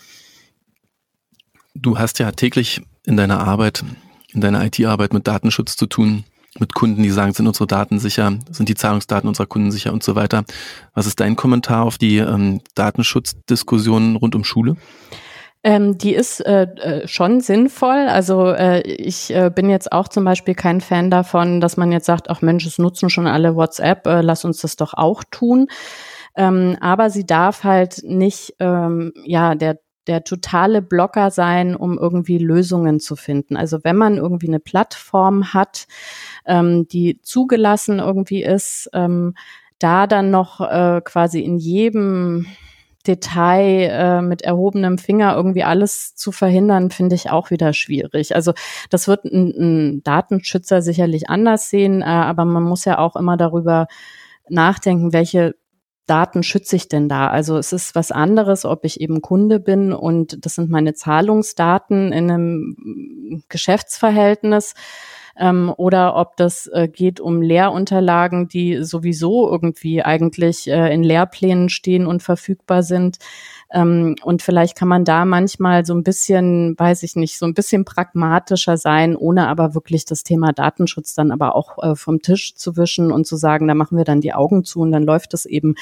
[SPEAKER 1] Du hast ja täglich in deiner Arbeit, in deiner IT-Arbeit mit Datenschutz zu tun, mit Kunden, die sagen, sind unsere Daten sicher, sind die Zahlungsdaten unserer Kunden sicher und so weiter. Was ist dein Kommentar auf die ähm, Datenschutzdiskussionen rund um Schule?
[SPEAKER 2] Ähm, die ist äh, äh, schon sinnvoll. Also äh, ich äh, bin jetzt auch zum Beispiel kein Fan davon, dass man jetzt sagt, ach Mensch, es nutzen schon alle WhatsApp, äh, lass uns das doch auch tun. Ähm, aber sie darf halt nicht, ähm, ja, der der totale Blocker sein, um irgendwie Lösungen zu finden. Also wenn man irgendwie eine Plattform hat, ähm, die zugelassen irgendwie ist, ähm, da dann noch äh, quasi in jedem Detail äh, mit erhobenem Finger irgendwie alles zu verhindern, finde ich auch wieder schwierig. Also das wird ein, ein Datenschützer sicherlich anders sehen, äh, aber man muss ja auch immer darüber nachdenken, welche Daten schütze ich denn da? Also es ist was anderes, ob ich eben Kunde bin und das sind meine Zahlungsdaten in einem Geschäftsverhältnis ähm, oder ob das äh, geht um Lehrunterlagen, die sowieso irgendwie eigentlich äh, in Lehrplänen stehen und verfügbar sind. Ähm, und vielleicht kann man da manchmal so ein bisschen, weiß ich nicht, so ein bisschen pragmatischer sein, ohne aber wirklich das Thema Datenschutz dann aber auch äh, vom Tisch zu wischen und zu sagen, da machen wir dann die Augen zu und dann läuft es eben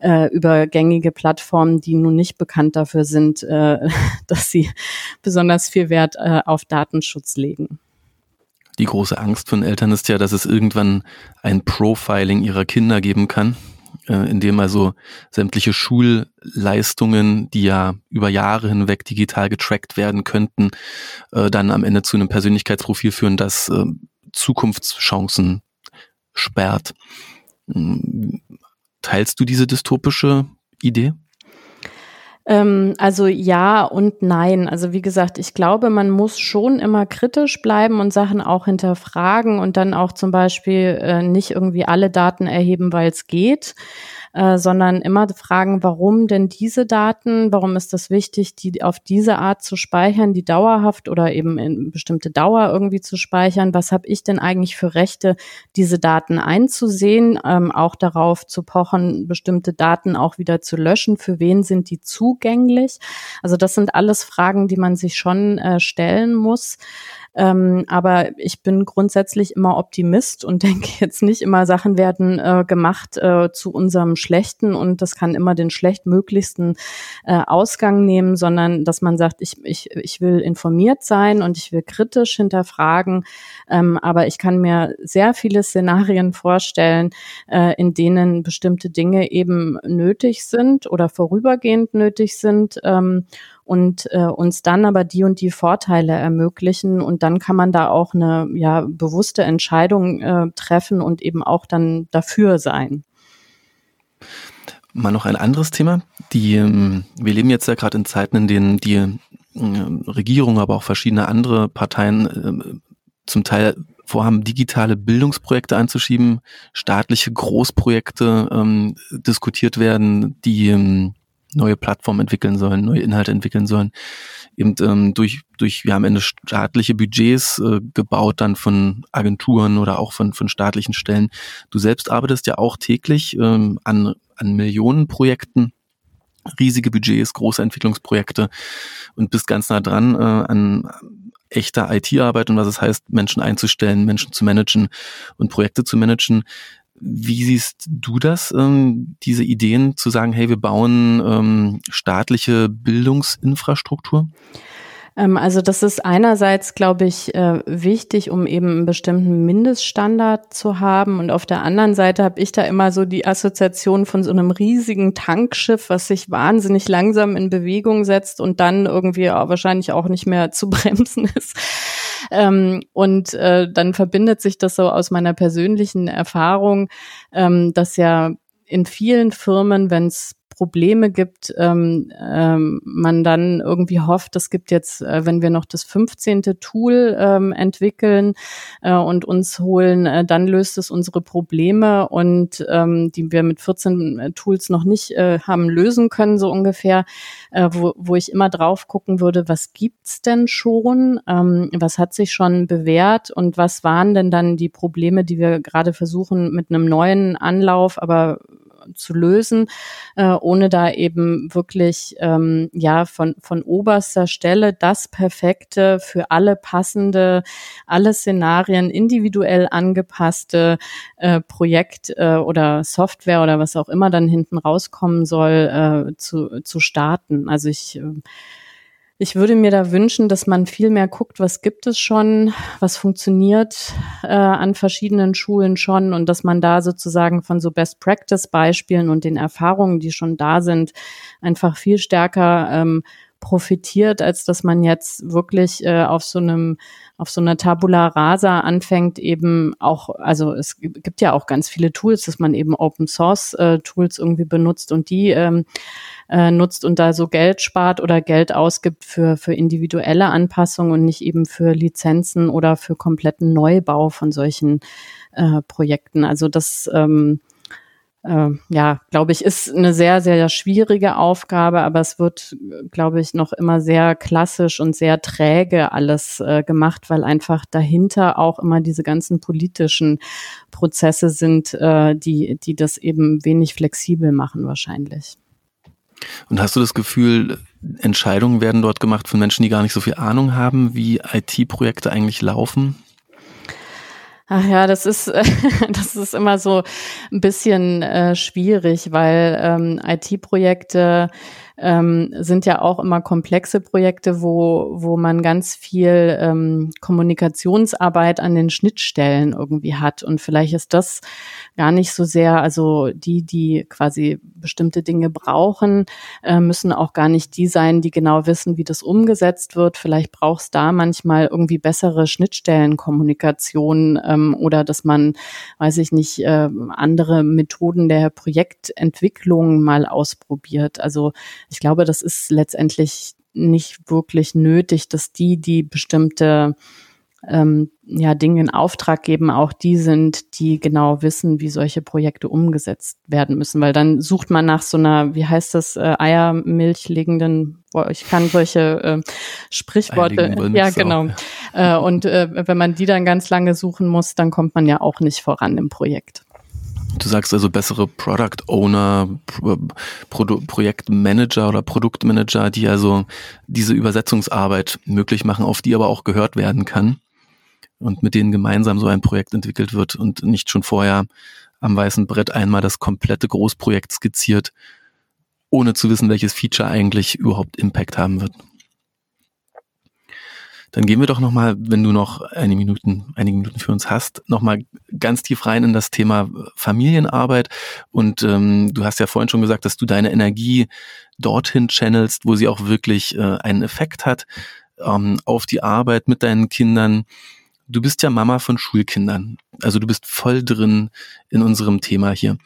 [SPEAKER 2] äh, über gängige Plattformen, die nun nicht bekannt dafür sind, äh, [laughs] dass sie besonders viel Wert äh, auf Datenschutz legen.
[SPEAKER 1] Die große Angst von Eltern ist ja, dass es irgendwann ein Profiling ihrer Kinder geben kann, äh, in dem also sämtliche Schulleistungen, die ja über Jahre hinweg digital getrackt werden könnten, äh, dann am Ende zu einem Persönlichkeitsprofil führen, das äh, Zukunftschancen sperrt. Hm, teilst du diese dystopische Idee?
[SPEAKER 2] Ähm, also ja und nein. Also wie gesagt, ich glaube, man muss schon immer kritisch bleiben und Sachen auch hinterfragen und dann auch zum Beispiel äh, nicht irgendwie alle Daten erheben, weil es geht. Äh, sondern immer fragen, warum denn diese Daten, warum ist das wichtig, die auf diese Art zu speichern, die dauerhaft oder eben in bestimmte Dauer irgendwie zu speichern, was habe ich denn eigentlich für Rechte, diese Daten einzusehen, ähm, auch darauf zu pochen, bestimmte Daten auch wieder zu löschen, für wen sind die zugänglich. Also das sind alles Fragen, die man sich schon äh, stellen muss. Ähm, aber ich bin grundsätzlich immer Optimist und [laughs] denke jetzt nicht immer, Sachen werden äh, gemacht äh, zu unserem Schlechten und das kann immer den schlechtmöglichsten äh, Ausgang nehmen, sondern dass man sagt, ich, ich, ich will informiert sein und ich will kritisch hinterfragen. Ähm, aber ich kann mir sehr viele Szenarien vorstellen, äh, in denen bestimmte Dinge eben nötig sind oder vorübergehend nötig sind. Ähm, und äh, uns dann aber die und die Vorteile ermöglichen. Und dann kann man da auch eine ja, bewusste Entscheidung äh, treffen und eben auch dann dafür sein.
[SPEAKER 1] Mal noch ein anderes Thema. Die, ähm, wir leben jetzt ja gerade in Zeiten, in denen die äh, Regierung, aber auch verschiedene andere Parteien äh, zum Teil vorhaben, digitale Bildungsprojekte einzuschieben, staatliche Großprojekte ähm, diskutiert werden, die ähm, neue Plattformen entwickeln sollen, neue Inhalte entwickeln sollen. Eben ähm, durch, durch, wir haben Ende staatliche Budgets äh, gebaut, dann von Agenturen oder auch von, von staatlichen Stellen. Du selbst arbeitest ja auch täglich ähm, an, an Millionenprojekten, riesige Budgets, große Entwicklungsprojekte und bist ganz nah dran äh, an echter IT-Arbeit und was es heißt, Menschen einzustellen, Menschen zu managen und Projekte zu managen. Wie siehst du das, ähm, diese Ideen zu sagen, hey, wir bauen ähm, staatliche Bildungsinfrastruktur?
[SPEAKER 2] Ähm, also das ist einerseits, glaube ich, äh, wichtig, um eben einen bestimmten Mindeststandard zu haben. Und auf der anderen Seite habe ich da immer so die Assoziation von so einem riesigen Tankschiff, was sich wahnsinnig langsam in Bewegung setzt und dann irgendwie wahrscheinlich auch nicht mehr zu [laughs] bremsen ist. Ähm, und äh, dann verbindet sich das so aus meiner persönlichen Erfahrung, ähm, dass ja in vielen Firmen, wenn es Probleme gibt, ähm, ähm, man dann irgendwie hofft, es gibt jetzt, äh, wenn wir noch das 15. Tool ähm, entwickeln äh, und uns holen, äh, dann löst es unsere Probleme und ähm, die wir mit 14 äh, Tools noch nicht äh, haben lösen können, so ungefähr, äh, wo, wo ich immer drauf gucken würde, was gibt's denn schon, ähm, was hat sich schon bewährt und was waren denn dann die Probleme, die wir gerade versuchen mit einem neuen Anlauf, aber zu lösen, äh, ohne da eben wirklich ähm, ja von von oberster Stelle das perfekte für alle passende, alle Szenarien individuell angepasste äh, Projekt äh, oder Software oder was auch immer dann hinten rauskommen soll äh, zu zu starten. Also ich äh, ich würde mir da wünschen, dass man viel mehr guckt, was gibt es schon, was funktioniert äh, an verschiedenen Schulen schon und dass man da sozusagen von so Best-Practice-Beispielen und den Erfahrungen, die schon da sind, einfach viel stärker ähm, profitiert, als dass man jetzt wirklich äh, auf so einem auf so einer Tabula Rasa anfängt, eben auch, also es gibt ja auch ganz viele Tools, dass man eben Open Source äh, Tools irgendwie benutzt und die ähm, äh, nutzt und da so Geld spart oder Geld ausgibt für, für individuelle Anpassungen und nicht eben für Lizenzen oder für kompletten Neubau von solchen äh, Projekten. Also das ähm, äh, ja, glaube ich, ist eine sehr, sehr schwierige Aufgabe, aber es wird, glaube ich, noch immer sehr klassisch und sehr träge alles äh, gemacht, weil einfach dahinter auch immer diese ganzen politischen Prozesse sind, äh, die, die das eben wenig flexibel machen wahrscheinlich.
[SPEAKER 1] Und hast du das Gefühl, Entscheidungen werden dort gemacht von Menschen, die gar nicht so viel Ahnung haben, wie IT-Projekte eigentlich laufen?
[SPEAKER 2] Ach ja, das ist, [laughs] das ist immer so ein bisschen äh, schwierig, weil ähm, IT-Projekte ähm, sind ja auch immer komplexe Projekte, wo, wo man ganz viel ähm, Kommunikationsarbeit an den Schnittstellen irgendwie hat. Und vielleicht ist das gar nicht so sehr, also die, die quasi bestimmte Dinge brauchen, äh, müssen auch gar nicht die sein, die genau wissen, wie das umgesetzt wird. Vielleicht braucht es da manchmal irgendwie bessere Schnittstellenkommunikation ähm, oder dass man, weiß ich nicht, äh, andere Methoden der Projektentwicklung mal ausprobiert. Also ich glaube, das ist letztendlich nicht wirklich nötig, dass die, die bestimmte ähm, ja, Dinge in Auftrag geben, auch die sind, die genau wissen, wie solche Projekte umgesetzt werden müssen. Weil dann sucht man nach so einer, wie heißt das, äh, Eiermilch legenden, ich kann solche äh, Sprichworte, [laughs] ja genau. Äh, und äh, wenn man die dann ganz lange suchen muss, dann kommt man ja auch nicht voran im Projekt.
[SPEAKER 1] Du sagst also bessere Product Owner, Pro Projektmanager oder Produktmanager, die also diese Übersetzungsarbeit möglich machen, auf die aber auch gehört werden kann und mit denen gemeinsam so ein Projekt entwickelt wird und nicht schon vorher am weißen Brett einmal das komplette Großprojekt skizziert, ohne zu wissen, welches Feature eigentlich überhaupt Impact haben wird. Dann gehen wir doch nochmal, wenn du noch einige Minuten, einige Minuten für uns hast, nochmal ganz tief rein in das Thema Familienarbeit. Und ähm, du hast ja vorhin schon gesagt, dass du deine Energie dorthin channelst, wo sie auch wirklich äh, einen Effekt hat ähm, auf die Arbeit mit deinen Kindern. Du bist ja Mama von Schulkindern. Also du bist voll drin in unserem Thema hier.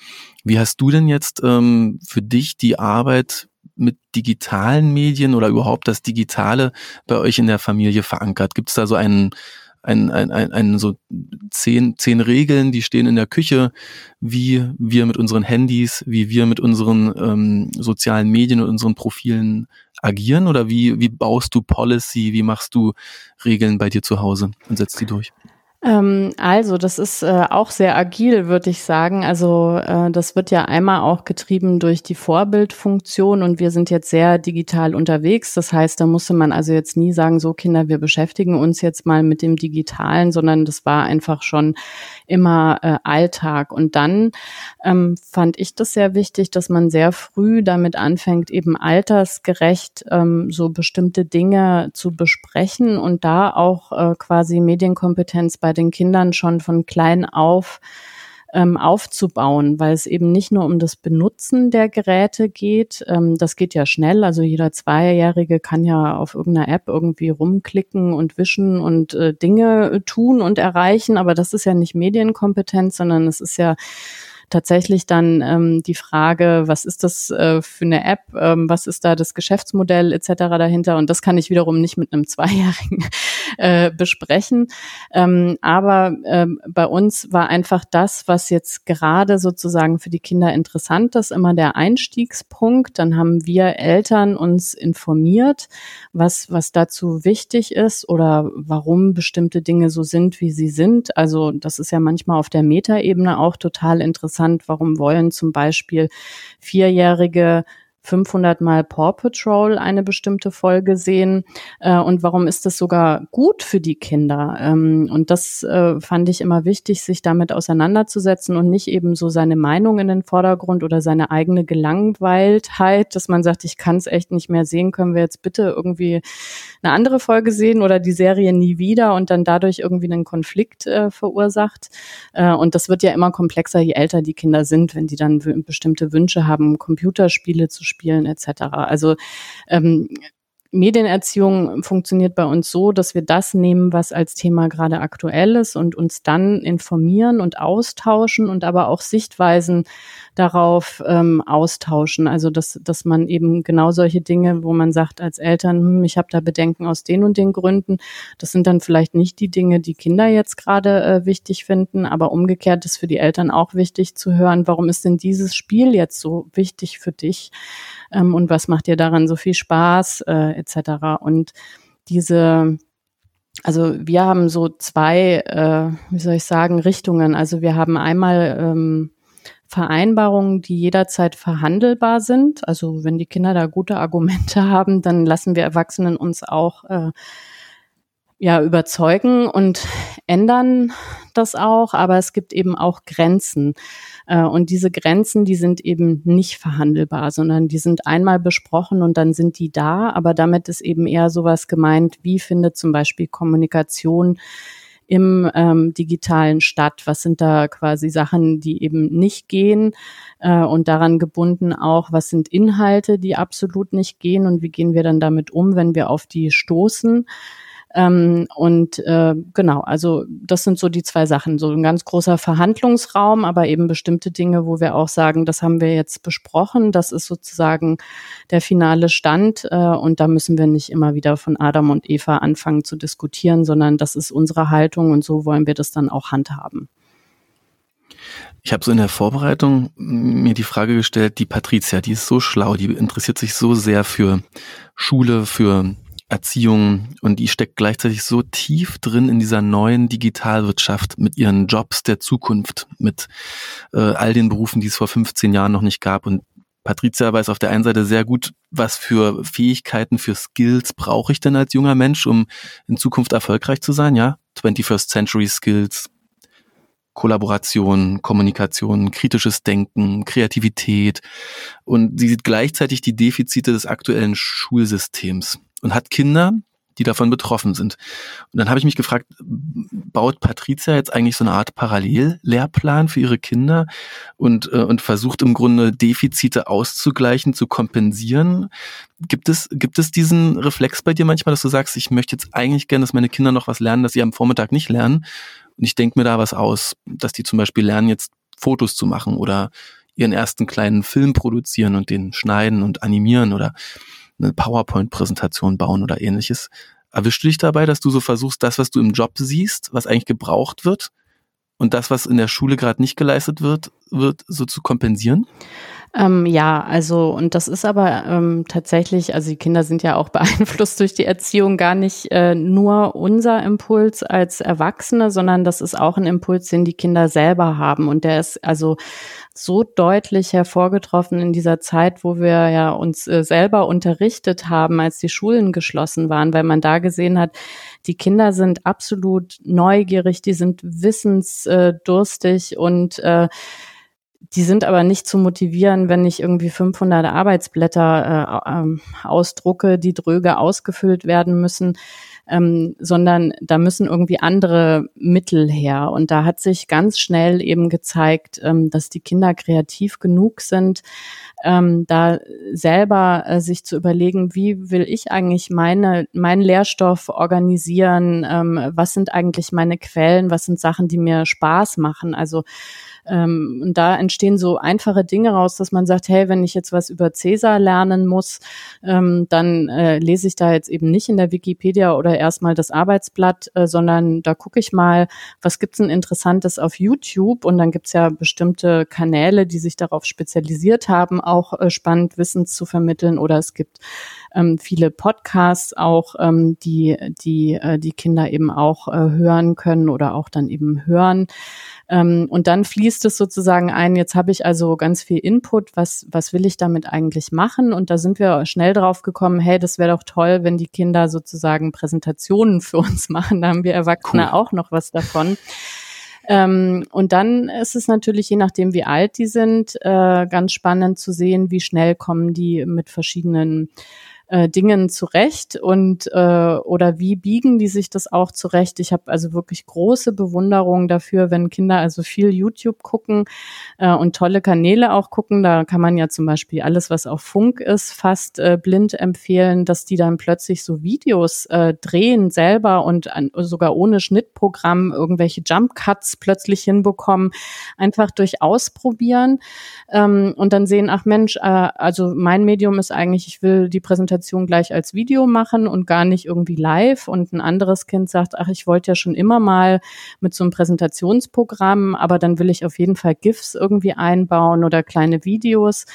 [SPEAKER 1] Wie hast du denn jetzt ähm, für dich die Arbeit mit digitalen Medien oder überhaupt das Digitale bei euch in der Familie verankert? Gibt es da so einen, ein, ein, ein, ein, so zehn, zehn Regeln, die stehen in der Küche, wie wir mit unseren Handys, wie wir mit unseren ähm, sozialen Medien und unseren Profilen agieren? Oder wie, wie baust du Policy, wie machst du Regeln bei dir zu Hause und setzt die durch?
[SPEAKER 2] Ähm, also, das ist äh, auch sehr agil, würde ich sagen. Also, äh, das wird ja einmal auch getrieben durch die Vorbildfunktion und wir sind jetzt sehr digital unterwegs. Das heißt, da musste man also jetzt nie sagen, so Kinder, wir beschäftigen uns jetzt mal mit dem Digitalen, sondern das war einfach schon immer äh, Alltag. Und dann ähm, fand ich das sehr wichtig, dass man sehr früh damit anfängt, eben altersgerecht ähm, so bestimmte Dinge zu besprechen und da auch äh, quasi Medienkompetenz bei bei den Kindern schon von klein auf ähm, aufzubauen, weil es eben nicht nur um das Benutzen der Geräte geht. Ähm, das geht ja schnell. Also jeder Zweijährige kann ja auf irgendeiner App irgendwie rumklicken und wischen und äh, Dinge tun und erreichen. Aber das ist ja nicht Medienkompetenz, sondern es ist ja tatsächlich dann ähm, die Frage, was ist das äh, für eine App, ähm, was ist da das Geschäftsmodell etc. dahinter und das kann ich wiederum nicht mit einem [laughs] Zweijährigen äh, besprechen. Ähm, aber ähm, bei uns war einfach das, was jetzt gerade sozusagen für die Kinder interessant ist, immer der Einstiegspunkt. Dann haben wir Eltern uns informiert, was, was dazu wichtig ist oder warum bestimmte Dinge so sind, wie sie sind. Also das ist ja manchmal auf der Metaebene auch total interessant. Warum wollen zum Beispiel Vierjährige 500 Mal Paw Patrol eine bestimmte Folge sehen äh, und warum ist das sogar gut für die Kinder? Ähm, und das äh, fand ich immer wichtig, sich damit auseinanderzusetzen und nicht eben so seine Meinung in den Vordergrund oder seine eigene Gelangweiltheit, dass man sagt, ich kann es echt nicht mehr sehen, können wir jetzt bitte irgendwie eine andere Folge sehen oder die Serie nie wieder und dann dadurch irgendwie einen Konflikt äh, verursacht. Äh, und das wird ja immer komplexer, je älter die Kinder sind, wenn die dann bestimmte Wünsche haben, Computerspiele zu spielen etc. Also ähm, Medienerziehung funktioniert bei uns so, dass wir das nehmen, was als Thema gerade aktuell ist und uns dann informieren und austauschen und aber auch Sichtweisen darauf ähm, austauschen. Also dass, dass man eben genau solche Dinge, wo man sagt als Eltern, hm, ich habe da Bedenken aus den und den Gründen, das sind dann vielleicht nicht die Dinge, die Kinder jetzt gerade äh, wichtig finden, aber umgekehrt ist für die Eltern auch wichtig zu hören, warum ist denn dieses Spiel jetzt so wichtig für dich ähm, und was macht dir daran so viel Spaß äh, etc. Und diese also wir haben so zwei, äh, wie soll ich sagen, Richtungen. Also wir haben einmal ähm, Vereinbarungen, die jederzeit verhandelbar sind. Also wenn die Kinder da gute Argumente [laughs] haben, dann lassen wir Erwachsenen uns auch äh, ja überzeugen und ändern das auch. Aber es gibt eben auch Grenzen. Äh, und diese Grenzen, die sind eben nicht verhandelbar, sondern die sind einmal besprochen und dann sind die da. Aber damit ist eben eher sowas gemeint, wie findet zum Beispiel Kommunikation im ähm, digitalen statt? Was sind da quasi Sachen, die eben nicht gehen? Äh, und daran gebunden auch, was sind Inhalte, die absolut nicht gehen und wie gehen wir dann damit um, wenn wir auf die stoßen? Ähm, und äh, genau, also das sind so die zwei Sachen. So ein ganz großer Verhandlungsraum, aber eben bestimmte Dinge, wo wir auch sagen, das haben wir jetzt besprochen, das ist sozusagen der finale Stand äh, und da müssen wir nicht immer wieder von Adam und Eva anfangen zu diskutieren, sondern das ist unsere Haltung und so wollen wir das dann auch handhaben.
[SPEAKER 1] Ich habe so in der Vorbereitung mir die Frage gestellt, die Patricia, die ist so schlau, die interessiert sich so sehr für Schule, für Erziehung und die steckt gleichzeitig so tief drin in dieser neuen Digitalwirtschaft mit ihren Jobs der Zukunft, mit äh, all den Berufen, die es vor 15 Jahren noch nicht gab. Und Patricia weiß auf der einen Seite sehr gut, was für Fähigkeiten, für Skills brauche ich denn als junger Mensch, um in Zukunft erfolgreich zu sein, ja? 21st Century Skills, Kollaboration, Kommunikation, kritisches Denken, Kreativität und sie sieht gleichzeitig die Defizite des aktuellen Schulsystems und hat Kinder, die davon betroffen sind. Und dann habe ich mich gefragt, baut Patricia jetzt eigentlich so eine Art Parallellehrplan für ihre Kinder und, äh, und versucht im Grunde Defizite auszugleichen, zu kompensieren? Gibt es, gibt es diesen Reflex bei dir manchmal, dass du sagst, ich möchte jetzt eigentlich gerne, dass meine Kinder noch was lernen, das sie am Vormittag nicht lernen? Und ich denke mir da was aus, dass die zum Beispiel lernen, jetzt Fotos zu machen oder ihren ersten kleinen Film produzieren und den schneiden und animieren oder eine PowerPoint-Präsentation bauen oder ähnliches. Erwischst du dich dabei, dass du so versuchst, das, was du im Job siehst, was eigentlich gebraucht wird und das, was in der Schule gerade nicht geleistet wird, wird so zu kompensieren?
[SPEAKER 2] Ähm, ja, also und das ist aber ähm, tatsächlich, also die Kinder sind ja auch [laughs] beeinflusst durch die Erziehung gar nicht äh, nur unser Impuls als Erwachsene, sondern das ist auch ein Impuls, den die Kinder selber haben. Und der ist also so deutlich hervorgetroffen in dieser Zeit, wo wir ja uns äh, selber unterrichtet haben, als die Schulen geschlossen waren, weil man da gesehen hat, die Kinder sind absolut neugierig, die sind wissensdurstig und äh, die sind aber nicht zu motivieren, wenn ich irgendwie 500 Arbeitsblätter äh, äh, ausdrucke, die dröge ausgefüllt werden müssen. ähm, sondern da müssen irgendwie andere Mittel her. Und da hat sich ganz schnell eben gezeigt, ähm, dass die Kinder kreativ genug sind, ähm, da selber äh, sich zu überlegen, wie will ich eigentlich meine, meinen Lehrstoff organisieren, ähm, was sind eigentlich meine Quellen, was sind Sachen, die mir Spaß machen. Also ähm, und da entstehen so einfache Dinge raus, dass man sagt, hey, wenn ich jetzt was über Cäsar lernen muss, ähm, dann äh, lese ich da jetzt eben nicht in der Wikipedia oder erstmal das Arbeitsblatt, äh, sondern da gucke ich mal, was gibt's denn Interessantes auf YouTube? Und dann gibt's ja bestimmte Kanäle, die sich darauf spezialisiert haben, auch äh, spannend Wissen zu vermitteln. Oder es gibt ähm, viele Podcasts auch, ähm, die die äh, die Kinder eben auch äh, hören können oder auch dann eben hören. Ähm, und dann fließt es sozusagen ein, jetzt habe ich also ganz viel Input, was, was will ich damit eigentlich machen? Und da sind wir schnell drauf gekommen, hey, das wäre doch toll, wenn die Kinder sozusagen Präsentationen für uns machen. Da haben wir Erwachsene cool. auch noch was davon. Ähm, und dann ist es natürlich, je nachdem, wie alt die sind, äh, ganz spannend zu sehen, wie schnell kommen die mit verschiedenen äh, Dingen zurecht und äh, oder wie biegen die sich das auch zurecht? Ich habe also wirklich große Bewunderung dafür, wenn Kinder also viel YouTube gucken äh, und tolle Kanäle auch gucken. Da kann man ja zum Beispiel alles, was auf Funk ist, fast äh, blind empfehlen, dass die dann plötzlich so Videos äh, drehen selber und an, sogar ohne Schnittprogramm irgendwelche Jump Cuts plötzlich hinbekommen, einfach durch Ausprobieren ähm, und dann sehen, ach Mensch, äh, also mein Medium ist eigentlich, ich will die Präsentation Präsentation gleich als Video machen und gar nicht irgendwie live. Und ein anderes Kind sagt, ach, ich wollte ja schon immer mal mit so einem Präsentationsprogramm, aber dann will ich auf jeden Fall GIFs irgendwie einbauen oder kleine Videos.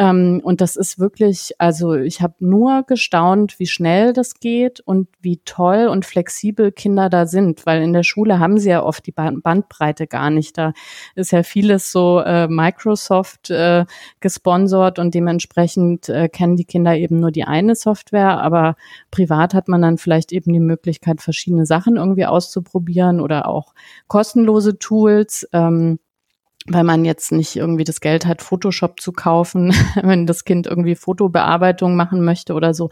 [SPEAKER 2] Ähm, und das ist wirklich, also ich habe nur gestaunt, wie schnell das geht und wie toll und flexibel Kinder da sind, weil in der Schule haben sie ja oft die Bandbreite gar nicht. Da ist ja vieles so äh, Microsoft äh, gesponsert und dementsprechend äh, kennen die Kinder eben nur die eine Software, aber privat hat man dann vielleicht eben die Möglichkeit, verschiedene Sachen irgendwie auszuprobieren oder auch kostenlose Tools. Ähm, weil man jetzt nicht irgendwie das Geld hat, Photoshop zu kaufen, [laughs] wenn das Kind irgendwie Fotobearbeitung machen möchte oder so.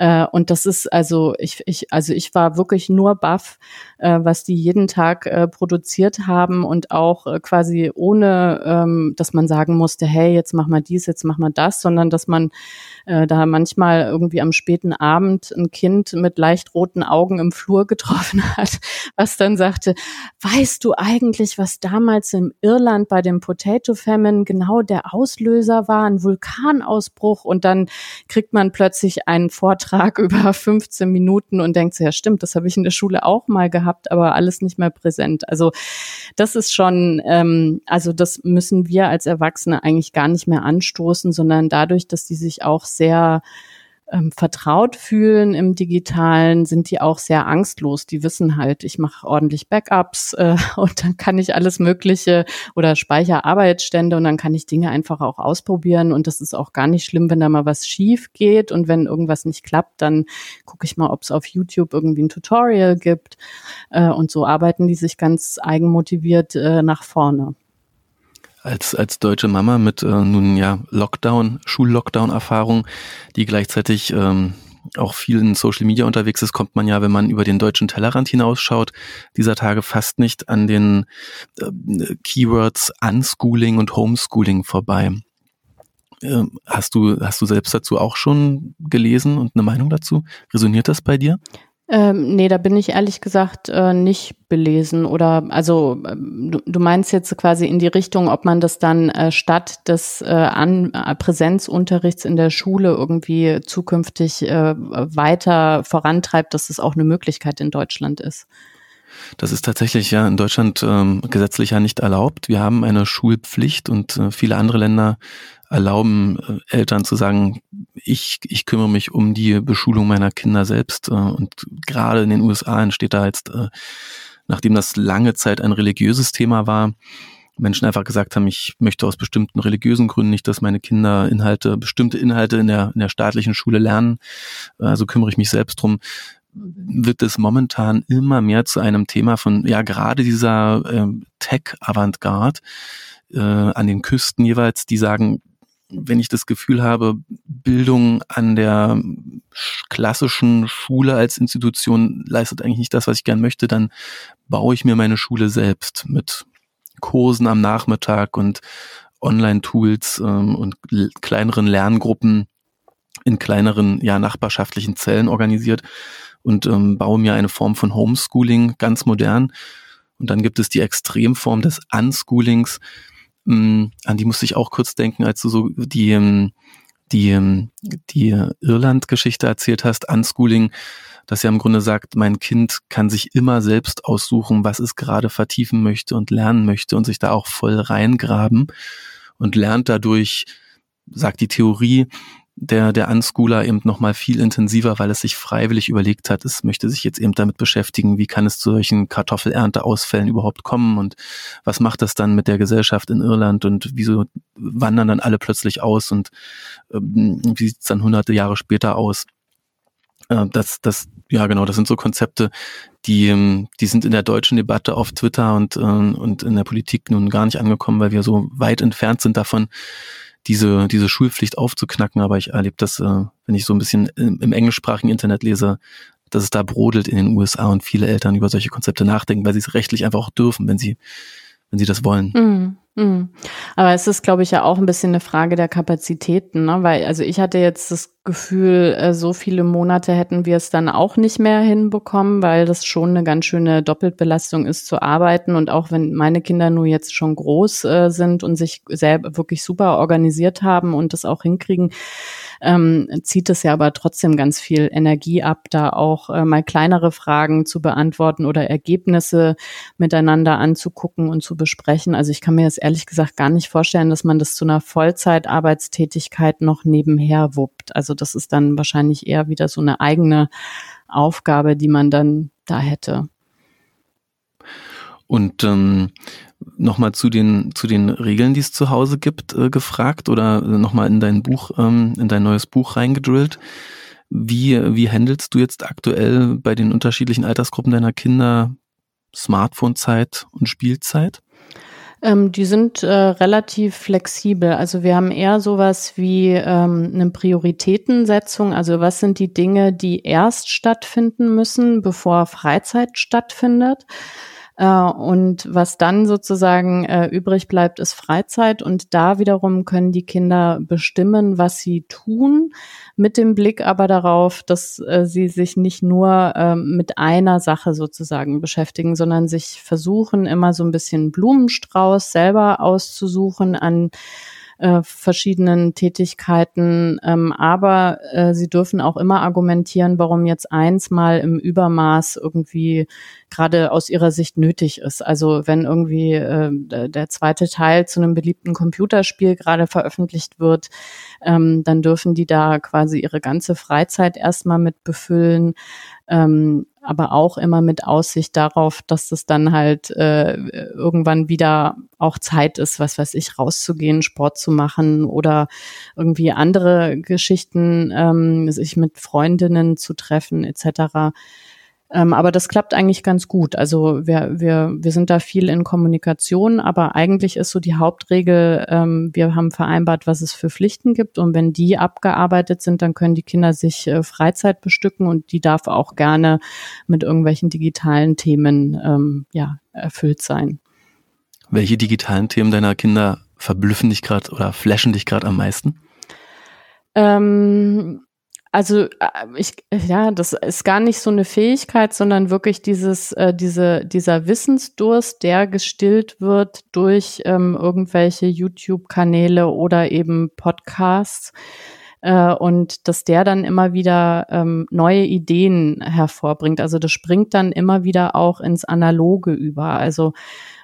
[SPEAKER 2] Äh, und das ist also ich, ich also ich war wirklich nur baff, äh, was die jeden Tag äh, produziert haben und auch äh, quasi ohne, ähm, dass man sagen musste, hey, jetzt mach mal dies, jetzt mach mal das, sondern dass man äh, da manchmal irgendwie am späten Abend ein Kind mit leicht roten Augen im Flur getroffen [laughs] hat, was dann sagte, weißt du eigentlich, was damals im Irland bei dem Potato Famine genau der Auslöser war, ein Vulkanausbruch und dann kriegt man plötzlich einen Vortrag Vortrag [laughs] über 15 Minuten und denkt so, ja stimmt, das habe ich in der Schule auch mal gehabt, aber alles nicht mehr präsent. Also das ist schon, ähm, also das müssen wir als Erwachsene eigentlich gar nicht mehr anstoßen, sondern dadurch, dass die sich auch sehr ähm, vertraut fühlen im Digitalen, sind die auch sehr angstlos. Die wissen halt, ich mache ordentlich Backups [laughs] äh, und dann kann ich alles Mögliche oder speichere Arbeitsstände und dann kann ich Dinge einfach auch ausprobieren. Und das ist auch gar nicht schlimm, wenn da mal was schief geht. Und wenn irgendwas nicht klappt, dann gucke ich mal, ob es auf YouTube irgendwie ein Tutorial gibt. Äh, und so arbeiten die sich ganz eigenmotiviert äh, nach vorne
[SPEAKER 1] als, als deutsche Mama mit äh, nun ja Lockdown, Schullockdown-Erfahrung, die gleichzeitig ähm, auch viel in Social Media unterwegs ist, kommt man ja, wenn man über den deutschen Tellerrand hinausschaut, dieser Tage fast nicht an den äh, Keywords Unschooling und Homeschooling vorbei. Äh, hast du, hast du selbst dazu auch schon gelesen und eine Meinung dazu? Resoniert das bei dir?
[SPEAKER 2] Ähm, nee, da bin ich ehrlich gesagt äh, nicht belesen. Oder also ähm, du, du, meinst jetzt quasi in die Richtung, ob man das dann äh, statt des äh, An äh, Präsenzunterrichts in der Schule irgendwie zukünftig äh, weiter vorantreibt, dass es auch eine Möglichkeit in Deutschland ist.
[SPEAKER 1] Das ist tatsächlich ja in Deutschland ähm, gesetzlich ja nicht erlaubt. Wir haben eine Schulpflicht und äh, viele andere Länder erlauben äh, Eltern zu sagen, ich, ich kümmere mich um die Beschulung meiner Kinder selbst. Äh, und gerade in den USA entsteht da jetzt, äh, nachdem das lange Zeit ein religiöses Thema war, Menschen einfach gesagt haben, ich möchte aus bestimmten religiösen Gründen nicht, dass meine Kinder Inhalte, bestimmte Inhalte in der, in der staatlichen Schule lernen. Also kümmere ich mich selbst drum wird es momentan immer mehr zu einem Thema von, ja, gerade dieser äh, Tech-Avantgarde äh, an den Küsten jeweils, die sagen, wenn ich das Gefühl habe, Bildung an der klassischen Schule als Institution leistet eigentlich nicht das, was ich gern möchte, dann baue ich mir meine Schule selbst mit Kursen am Nachmittag und Online-Tools ähm, und kleineren Lerngruppen in kleineren, ja, nachbarschaftlichen Zellen organisiert und ähm, baue mir eine Form von Homeschooling ganz modern. Und dann gibt es die Extremform des Unschoolings, an die musste ich auch kurz denken, als du so die, ähm, die, ähm, die Irland-Geschichte erzählt hast, Unschooling, dass ja im Grunde sagt, mein Kind kann sich immer selbst aussuchen, was es gerade vertiefen möchte und lernen möchte und sich da auch voll reingraben und lernt dadurch, sagt die Theorie, der, der Unschooler eben nochmal viel intensiver, weil es sich freiwillig überlegt hat, es möchte sich jetzt eben damit beschäftigen, wie kann es zu solchen Kartoffelernteausfällen überhaupt kommen und was macht das dann mit der Gesellschaft in Irland und wieso wandern dann alle plötzlich aus und ähm, wie sieht es dann hunderte Jahre später aus? Äh, das, das, ja genau, das sind so Konzepte, die, ähm, die sind in der deutschen Debatte auf Twitter und, äh, und in der Politik nun gar nicht angekommen, weil wir so weit entfernt sind davon, diese, diese Schulpflicht aufzuknacken. Aber ich erlebe das, äh, wenn ich so ein bisschen im, im englischsprachigen Internet lese, dass es da brodelt in den USA und viele Eltern über solche Konzepte nachdenken, weil sie es rechtlich einfach auch dürfen, wenn sie, wenn sie das wollen.
[SPEAKER 2] Mhm. Mhm. Aber es ist, glaube ich, ja auch ein bisschen eine Frage der Kapazitäten, ne? weil also ich hatte jetzt das Gefühl, äh, so viele Monate hätten wir es dann auch nicht mehr hinbekommen, weil das schon eine ganz schöne Doppelbelastung ist zu arbeiten und auch wenn meine Kinder nur jetzt schon groß äh, sind und sich selber wirklich super organisiert haben und das auch hinkriegen, ähm, zieht es ja aber trotzdem ganz viel Energie ab, da auch äh, mal kleinere Fragen zu beantworten oder Ergebnisse miteinander anzugucken und zu besprechen. Also ich kann mir jetzt ehrlich gesagt gar nicht vorstellen, dass man das zu einer Vollzeitarbeitstätigkeit noch nebenher wuppt. Also das ist dann wahrscheinlich eher wieder so eine eigene Aufgabe, die man dann da hätte.
[SPEAKER 1] Und ähm, nochmal zu den, zu den Regeln, die es zu Hause gibt, äh, gefragt oder nochmal in dein Buch, ähm, in dein neues Buch reingedrillt. Wie, wie handelst du jetzt aktuell bei den unterschiedlichen Altersgruppen deiner Kinder Smartphone-Zeit und Spielzeit?
[SPEAKER 2] Ähm, die sind äh, relativ flexibel. Also wir haben eher sowas wie ähm, eine Prioritätensetzung. Also was sind die Dinge, die erst stattfinden müssen, bevor Freizeit stattfindet? Äh, und was dann sozusagen äh, übrig bleibt, ist Freizeit. Und da wiederum können die Kinder bestimmen, was sie tun, mit dem Blick aber darauf, dass äh, sie sich nicht nur ähm, mit einer Sache sozusagen beschäftigen, sondern sich versuchen, immer so ein bisschen Blumenstrauß selber auszusuchen an äh, verschiedenen Tätigkeiten, ähm, aber äh, sie dürfen auch immer argumentieren, warum jetzt eins mal im Übermaß irgendwie gerade aus ihrer Sicht nötig ist. Also wenn irgendwie äh, der zweite Teil zu einem beliebten Computerspiel gerade veröffentlicht wird, ähm, dann dürfen die da quasi ihre ganze Freizeit erstmal mit befüllen. Ähm, aber auch immer mit Aussicht darauf, dass das dann halt äh, irgendwann wieder auch Zeit ist, was weiß ich, rauszugehen, Sport zu machen oder irgendwie andere Geschichten, ähm, sich mit Freundinnen zu treffen etc. Ähm, aber das klappt eigentlich ganz gut. Also wir, wir, wir sind da viel in Kommunikation, aber eigentlich ist so die Hauptregel, ähm, wir haben vereinbart, was es für Pflichten gibt und wenn die abgearbeitet sind, dann können die Kinder sich äh, Freizeit bestücken und die darf auch gerne mit irgendwelchen digitalen Themen ähm, ja, erfüllt sein.
[SPEAKER 1] Welche digitalen Themen deiner Kinder verblüffen dich gerade oder flashen dich gerade am meisten?
[SPEAKER 2] Ähm, also äh, ich ja, das ist gar nicht so eine Fähigkeit, sondern wirklich dieses äh, diese dieser Wissensdurst, der gestillt wird durch ähm, irgendwelche YouTube-Kanäle oder eben Podcasts äh, und dass der dann immer wieder ähm, neue Ideen hervorbringt. Also das springt dann immer wieder auch ins Analoge über. Also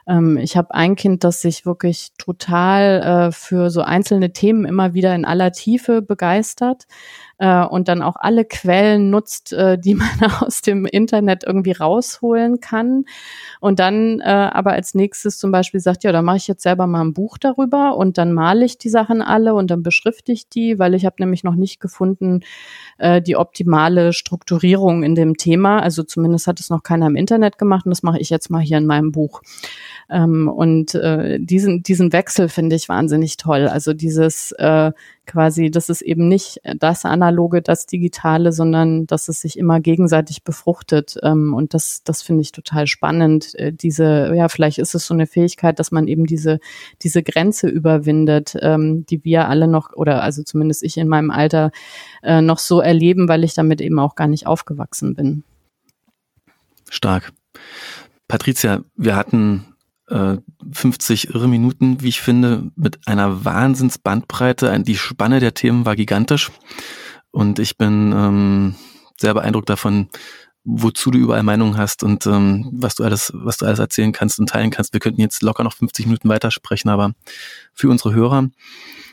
[SPEAKER 2] ähm, ich habe ein Kind, das sich wirklich total äh, für so einzelne Themen immer wieder in aller Tiefe begeistert äh, und dann auch alle Quellen nutzt, äh, die [laughs] man aus dem Internet irgendwie rausholen kann. Und dann äh, aber als nächstes zum Beispiel sagt, ja, da mache ich jetzt selber mal ein Buch darüber und dann male ich die Sachen alle und dann beschrifte ich die, weil ich habe nämlich noch nicht gefunden, äh, die optimale Strukturierung in dem Thema. Also zumindest hat es noch keiner im Internet gemacht und das mache ich jetzt mal hier in meinem Buch. Ähm, und äh, diesen, diesen Wechsel finde ich wahnsinnig toll. Also dieses äh, quasi, das ist eben nicht das Analoge, das Digitale, sondern dass es sich immer gegenseitig befruchtet. Ähm, und das, das finde ich total spannend. Äh, diese, ja, vielleicht ist es so eine Fähigkeit, dass man eben diese, diese Grenze überwindet, ähm, die wir alle noch, oder also zumindest ich in meinem Alter äh, noch so erleben, weil ich damit eben auch gar nicht aufgewachsen bin.
[SPEAKER 1] Stark. Patricia, wir hatten 50 irre Minuten, wie ich finde, mit einer Wahnsinnsbandbreite. Die Spanne der Themen war gigantisch. Und ich bin ähm, sehr beeindruckt davon, wozu du überall Meinungen hast und ähm, was du alles, was du alles erzählen kannst und teilen kannst. Wir könnten jetzt locker noch 50 Minuten weitersprechen, aber für unsere Hörer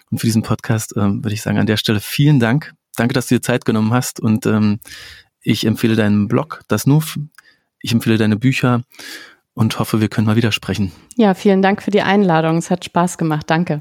[SPEAKER 1] und für diesen Podcast ähm, würde ich sagen, an der Stelle vielen Dank. Danke, dass du dir Zeit genommen hast und ähm, ich empfehle deinen Blog, das NUF. Ich empfehle deine Bücher und hoffe, wir können mal wieder sprechen.
[SPEAKER 2] Ja, vielen Dank für die Einladung. Es hat Spaß gemacht. Danke.